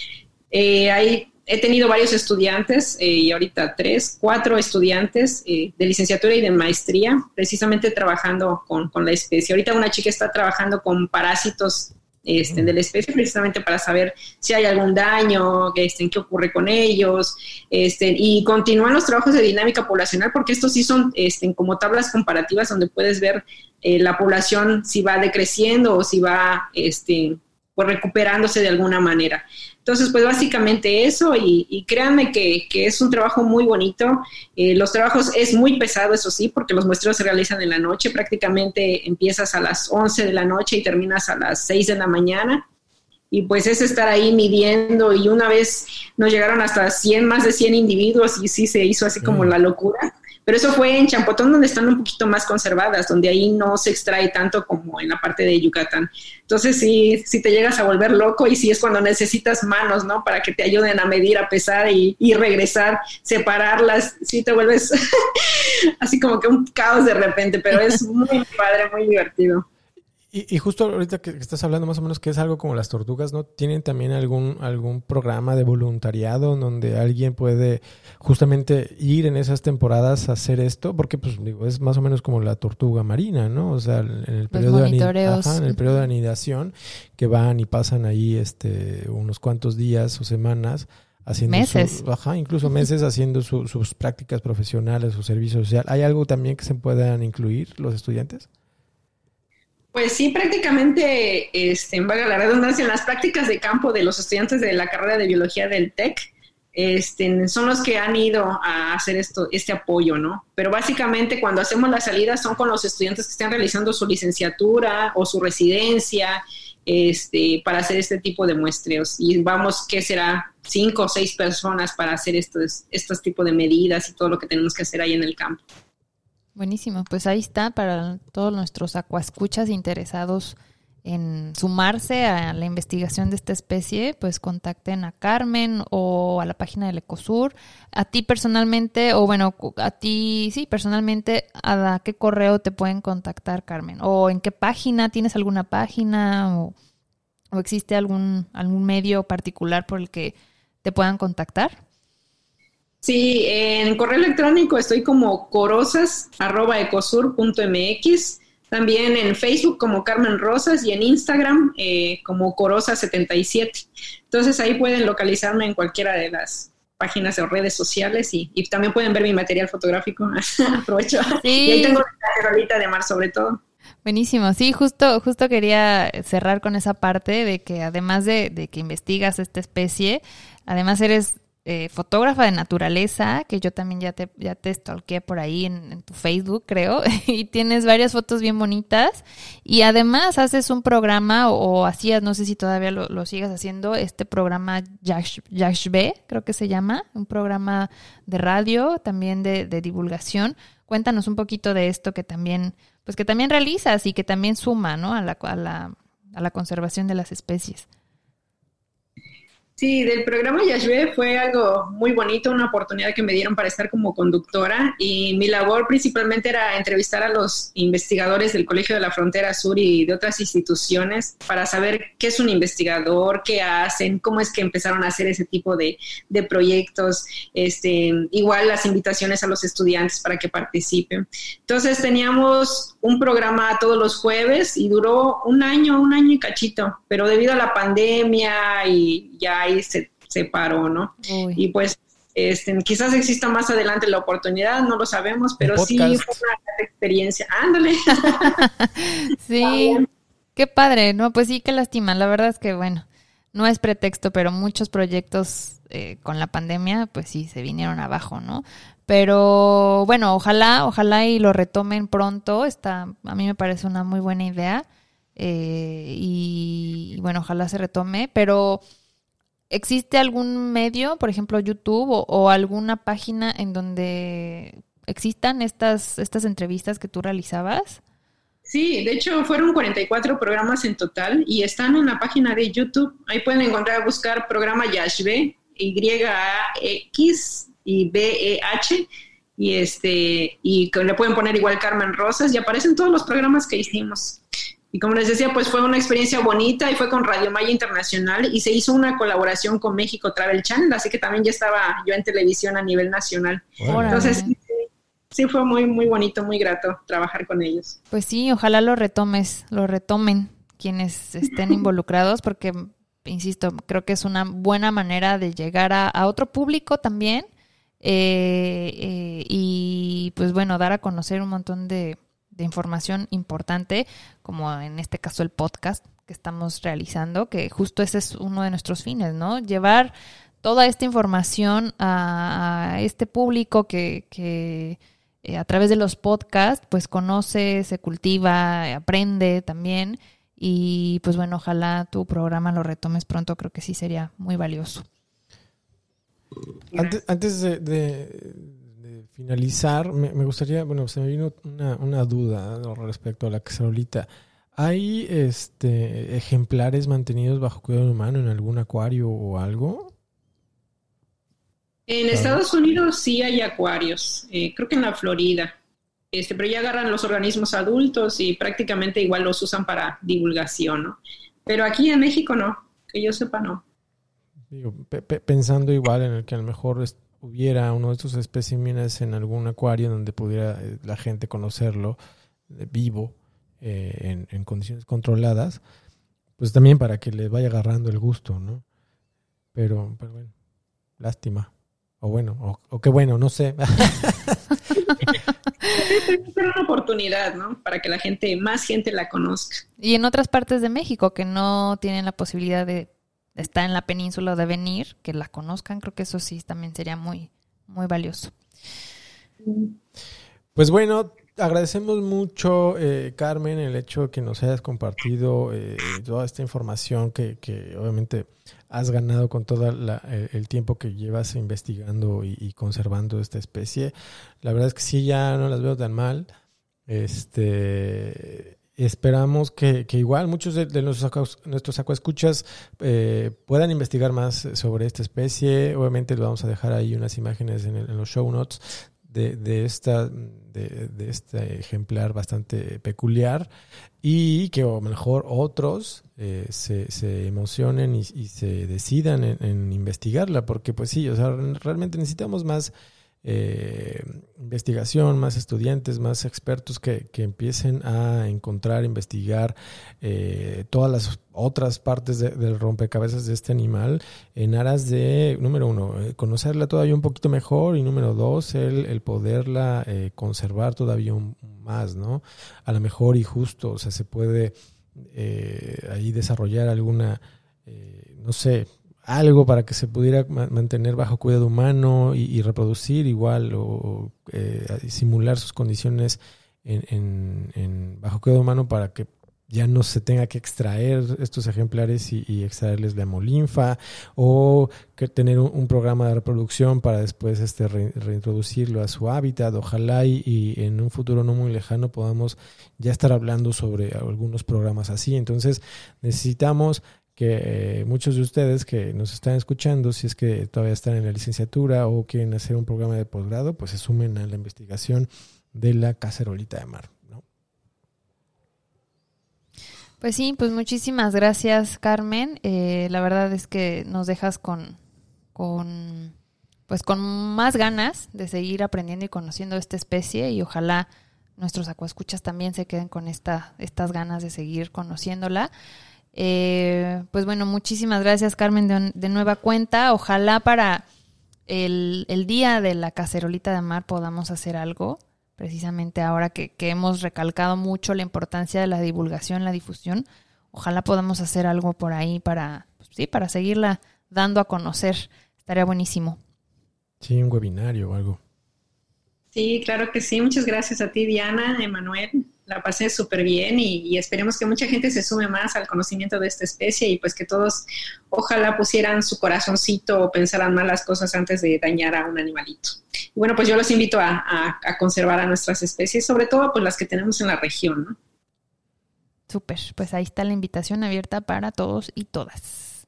Eh, hay he tenido varios estudiantes, eh, y ahorita tres, cuatro estudiantes eh, de licenciatura y de maestría, precisamente trabajando con, la especie. Ahorita una chica está trabajando con parásitos este, de la especie precisamente para saber si hay algún daño, este, qué ocurre con ellos, este, y continúan los trabajos de dinámica poblacional porque estos sí son este, como tablas comparativas donde puedes ver eh, la población si va decreciendo o si va este, pues, recuperándose de alguna manera. Entonces, pues básicamente eso y, créanme que, es un trabajo muy bonito. Eh, los trabajos es muy pesado, eso sí, porque los muestreos se realizan en la noche. Prácticamente empiezas a las 11 de la noche y terminas a las 6 de la mañana. Y pues es estar ahí midiendo y una vez nos llegaron hasta 100, más de 100 individuos y sí se hizo así como mm. la locura. Pero eso fue en Champotón, donde están un poquito más conservadas, donde ahí no se extrae tanto como en la parte de Yucatán. Entonces, sí, sí te llegas a volver loco y sí es cuando necesitas manos, ¿no? Para que te ayuden a medir, a pesar y, y regresar, separarlas. Sí te vuelves [LAUGHS] así como que un caos de repente, pero es muy padre, muy divertido. Y, justo ahorita que estás hablando más o menos que es algo como las tortugas, ¿no? ¿Tienen también algún, algún programa de voluntariado donde alguien puede justamente ir en esas temporadas a hacer esto? Porque pues digo, es más o menos como la tortuga marina, ¿no? O sea, en el periodo, de, en el periodo de anidación, que van y pasan ahí este unos cuantos días o semanas haciendo meses. ajá, incluso meses [LAUGHS] haciendo sus prácticas profesionales, su servicio social. ¿Hay algo también que se puedan incluir los estudiantes? Pues sí, prácticamente, este, en vaga la redundancia, en las prácticas de campo de los estudiantes de la carrera de biología del TEC, este, son los que han ido a hacer esto, este apoyo, ¿no? Pero básicamente cuando hacemos las salidas son con los estudiantes que están realizando su licenciatura o su residencia, este, para hacer este tipo de muestreos. Y vamos, ¿qué será? Cinco o seis personas para hacer estos, estos tipos de medidas y todo lo que tenemos que hacer ahí en el campo. Buenísimo, pues ahí está para todos nuestros acuascuchas interesados en sumarse a la investigación de esta especie, pues contacten a Carmen o a la página del Ecosur. A ti personalmente, o bueno, a ti, sí, personalmente, ¿a qué correo te pueden contactar, Carmen? ¿O en qué página? ¿Tienes alguna página? ¿O, o existe algún, algún medio particular por el que te puedan contactar? Sí, en correo electrónico estoy como corosas.ecosur.mx, también en Facebook como Carmen Rosas y en Instagram eh, como Corosas77. Entonces ahí pueden localizarme en cualquiera de las páginas o redes sociales y, también pueden ver mi material fotográfico. [LAUGHS] Aprovecho. Y ahí tengo la rolita de mar sobre todo. Buenísimo, sí, justo, justo quería cerrar con esa parte de que además de, de que investigas esta especie, además eres eh, fotógrafa de naturaleza, que yo también ya te, ya te stalkeé por ahí en, tu Facebook, creo, [LAUGHS] y tienes varias fotos bien bonitas. Y además haces un programa, o, hacías, no sé si todavía lo, lo sigas haciendo, este programa Yash, B, creo que se llama, un programa de radio, también de, de divulgación. Cuéntanos un poquito de esto que también, pues que también realizas y que también suma, ¿no? A la, a la, a la conservación de las especies. Sí, del programa Yashve fue algo muy bonito, una oportunidad que me dieron para estar como conductora y mi labor principalmente era entrevistar a los investigadores del Colegio de la Frontera Sur y de otras instituciones para saber qué es un investigador, qué hacen, cómo es que empezaron a hacer ese tipo de, de proyectos, este, igual las invitaciones a los estudiantes para que participen. Entonces teníamos un programa todos los jueves y duró un año, un año y cachito, pero debido a la pandemia y ya ahí se, se paró, ¿no? Y pues este, quizás exista más adelante la oportunidad, no lo sabemos, pero sí fue una experiencia. Ándale. [LAUGHS] sí, qué padre, ¿no? Pues sí, qué lástima. La verdad es que, bueno, no es pretexto, pero muchos proyectos eh, con la pandemia, pues sí, se vinieron abajo, ¿no? Pero bueno, ojalá, ojalá y lo retomen pronto. Está, a mí me parece una muy buena idea. Eh, y, bueno, ojalá se retome, pero ¿Existe algún medio, por ejemplo YouTube o, alguna página en donde existan estas, estas entrevistas que tú realizabas? Sí, de hecho fueron 44 programas en total y están en la página de YouTube. Ahí pueden encontrar, buscar programa Yashbe, Y-A-X y B-E-H y este y le pueden poner igual Carmen Rosas y aparecen todos los programas que hicimos. Y como les decía, pues fue una experiencia bonita y fue con Radio Maya Internacional y se hizo una colaboración con México Travel Channel, así que también ya estaba yo en televisión a nivel nacional. Entonces, sí, fue muy, muy bonito, muy grato trabajar con ellos. Pues sí, ojalá lo retomes, lo retomen quienes estén [LAUGHS] involucrados, porque, insisto, creo que es una buena manera de llegar a, otro público también. Eh, eh, y pues bueno, dar a conocer un montón de, de información importante, como en este caso el podcast que estamos realizando, que justo ese es uno de nuestros fines, ¿no? Llevar toda esta información a, este público que, que eh, a través de los podcasts, pues conoce, se cultiva, aprende también. Y pues bueno, ojalá tu programa lo retomes pronto, creo que sí sería muy valioso. Antes, antes de finalizar, me, gustaría, bueno, se me vino una, una duda respecto a la cacerolita. ¿Hay este ejemplares mantenidos bajo cuidado humano en algún acuario o algo? En Estados Unidos sí hay acuarios, eh, creo que en la Florida, este, pero ya agarran los organismos adultos y prácticamente igual los usan para divulgación, ¿no? Pero aquí en México no, que yo sepa no. pensando igual en el que a lo mejor hubiera uno de estos especímenes en algún acuario donde pudiera eh, la gente conocerlo de vivo eh, en, condiciones controladas, pues también para que le vaya agarrando el gusto, ¿no? Pero, pero bueno, lástima. O bueno, o, qué bueno, no sé. [LAUGHS] es una oportunidad, ¿no? Para que la gente, más gente la conozca. Y en otras partes de México que no tienen la posibilidad de está en la península de venir, que la conozcan, creo que eso sí también sería muy, muy valioso. Pues bueno, agradecemos mucho, eh, Carmen, el hecho de que nos hayas compartido eh, toda esta información que, que, obviamente has ganado con todo el tiempo que llevas investigando y, y, conservando esta especie. La verdad es que sí, ya no las veo tan mal. Este esperamos que, igual muchos de, nuestros, nuestros acuascuchas eh, puedan investigar más sobre esta especie. Obviamente les vamos a dejar ahí unas imágenes en, los show notes de, esta, de, este ejemplar bastante peculiar y que a lo mejor otros eh, se, se, emocionen y, se decidan en, en, investigarla, porque pues sí, o sea, realmente necesitamos más eh, investigación, más estudiantes, más expertos que, empiecen a encontrar, investigar eh, todas las otras partes del rompecabezas de este animal en aras de, número uno, eh, conocerla todavía un poquito mejor y número dos, el, el poderla eh, conservar todavía más, ¿no? A lo mejor y justo, o sea, se puede ahí desarrollar alguna, no sé, algo para que se pudiera mantener bajo cuidado humano y, reproducir igual o eh, simular sus condiciones en, bajo cuidado humano para que ya no se tenga que extraer estos ejemplares y, extraerles la hemolinfa o que tener un, programa de reproducción para después este reintroducirlo a su hábitat. Ojalá y, en un futuro no muy lejano podamos ya estar hablando sobre algunos programas así. Entonces necesitamos que eh, muchos de ustedes que nos están escuchando, si es que todavía están en la licenciatura o quieren hacer un programa de posgrado, pues se sumen a la investigación de la cacerolita de mar. Pues sí, pues muchísimas gracias, Carmen. Eh, la verdad es que nos dejas con, con, pues con más ganas de seguir aprendiendo y conociendo esta especie y ojalá nuestros acuascuchas también se queden con esta, estas ganas de seguir conociéndola. Eh, pues bueno, muchísimas gracias, Carmen, de, de nueva cuenta. Ojalá para el, el, día de la cacerolita de mar podamos hacer algo precisamente ahora que, hemos recalcado mucho la importancia de la divulgación, la difusión, ojalá podamos hacer algo por ahí para, pues sí, para seguirla dando a conocer. Estaría buenísimo. Sí, un webinario o algo. Sí, claro que sí. Muchas gracias a ti, Diana, Emanuel la pasé súper bien y, esperemos que mucha gente se sume más al conocimiento de esta especie y pues que todos ojalá pusieran su corazoncito o pensaran mal las cosas antes de dañar a un animalito. Y bueno, pues yo los invito a, conservar a nuestras especies, sobre todo pues las que tenemos en la región, ¿no? Súper, pues ahí está la invitación abierta para todos y todas.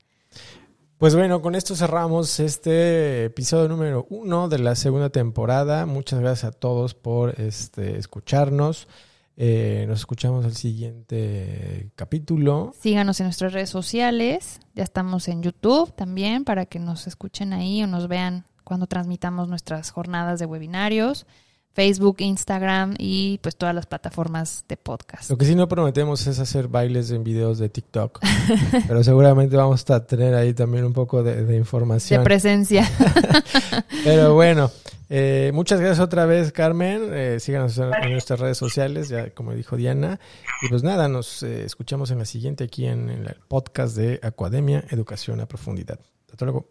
Pues bueno, con esto cerramos este episodio número uno de la segunda temporada. Muchas gracias a todos por este, escucharnos. Eh, nos escuchamos al siguiente capítulo. Síganos en nuestras redes sociales. Ya estamos en YouTube también para que nos escuchen ahí o nos vean cuando transmitamos nuestras jornadas de webinarios. Facebook, Instagram y pues todas las plataformas de podcast. Lo que sí no prometemos es hacer bailes en videos de TikTok, [LAUGHS] pero seguramente vamos a tener ahí también un poco de, de información. De presencia. [LAUGHS] pero bueno, eh, muchas gracias otra vez, Carmen. Eh, síganos en, nuestras redes sociales, ya como dijo Diana. Y pues nada, nos eh, escuchamos en la siguiente aquí en, en el podcast de Academia Educación a Profundidad. Hasta luego.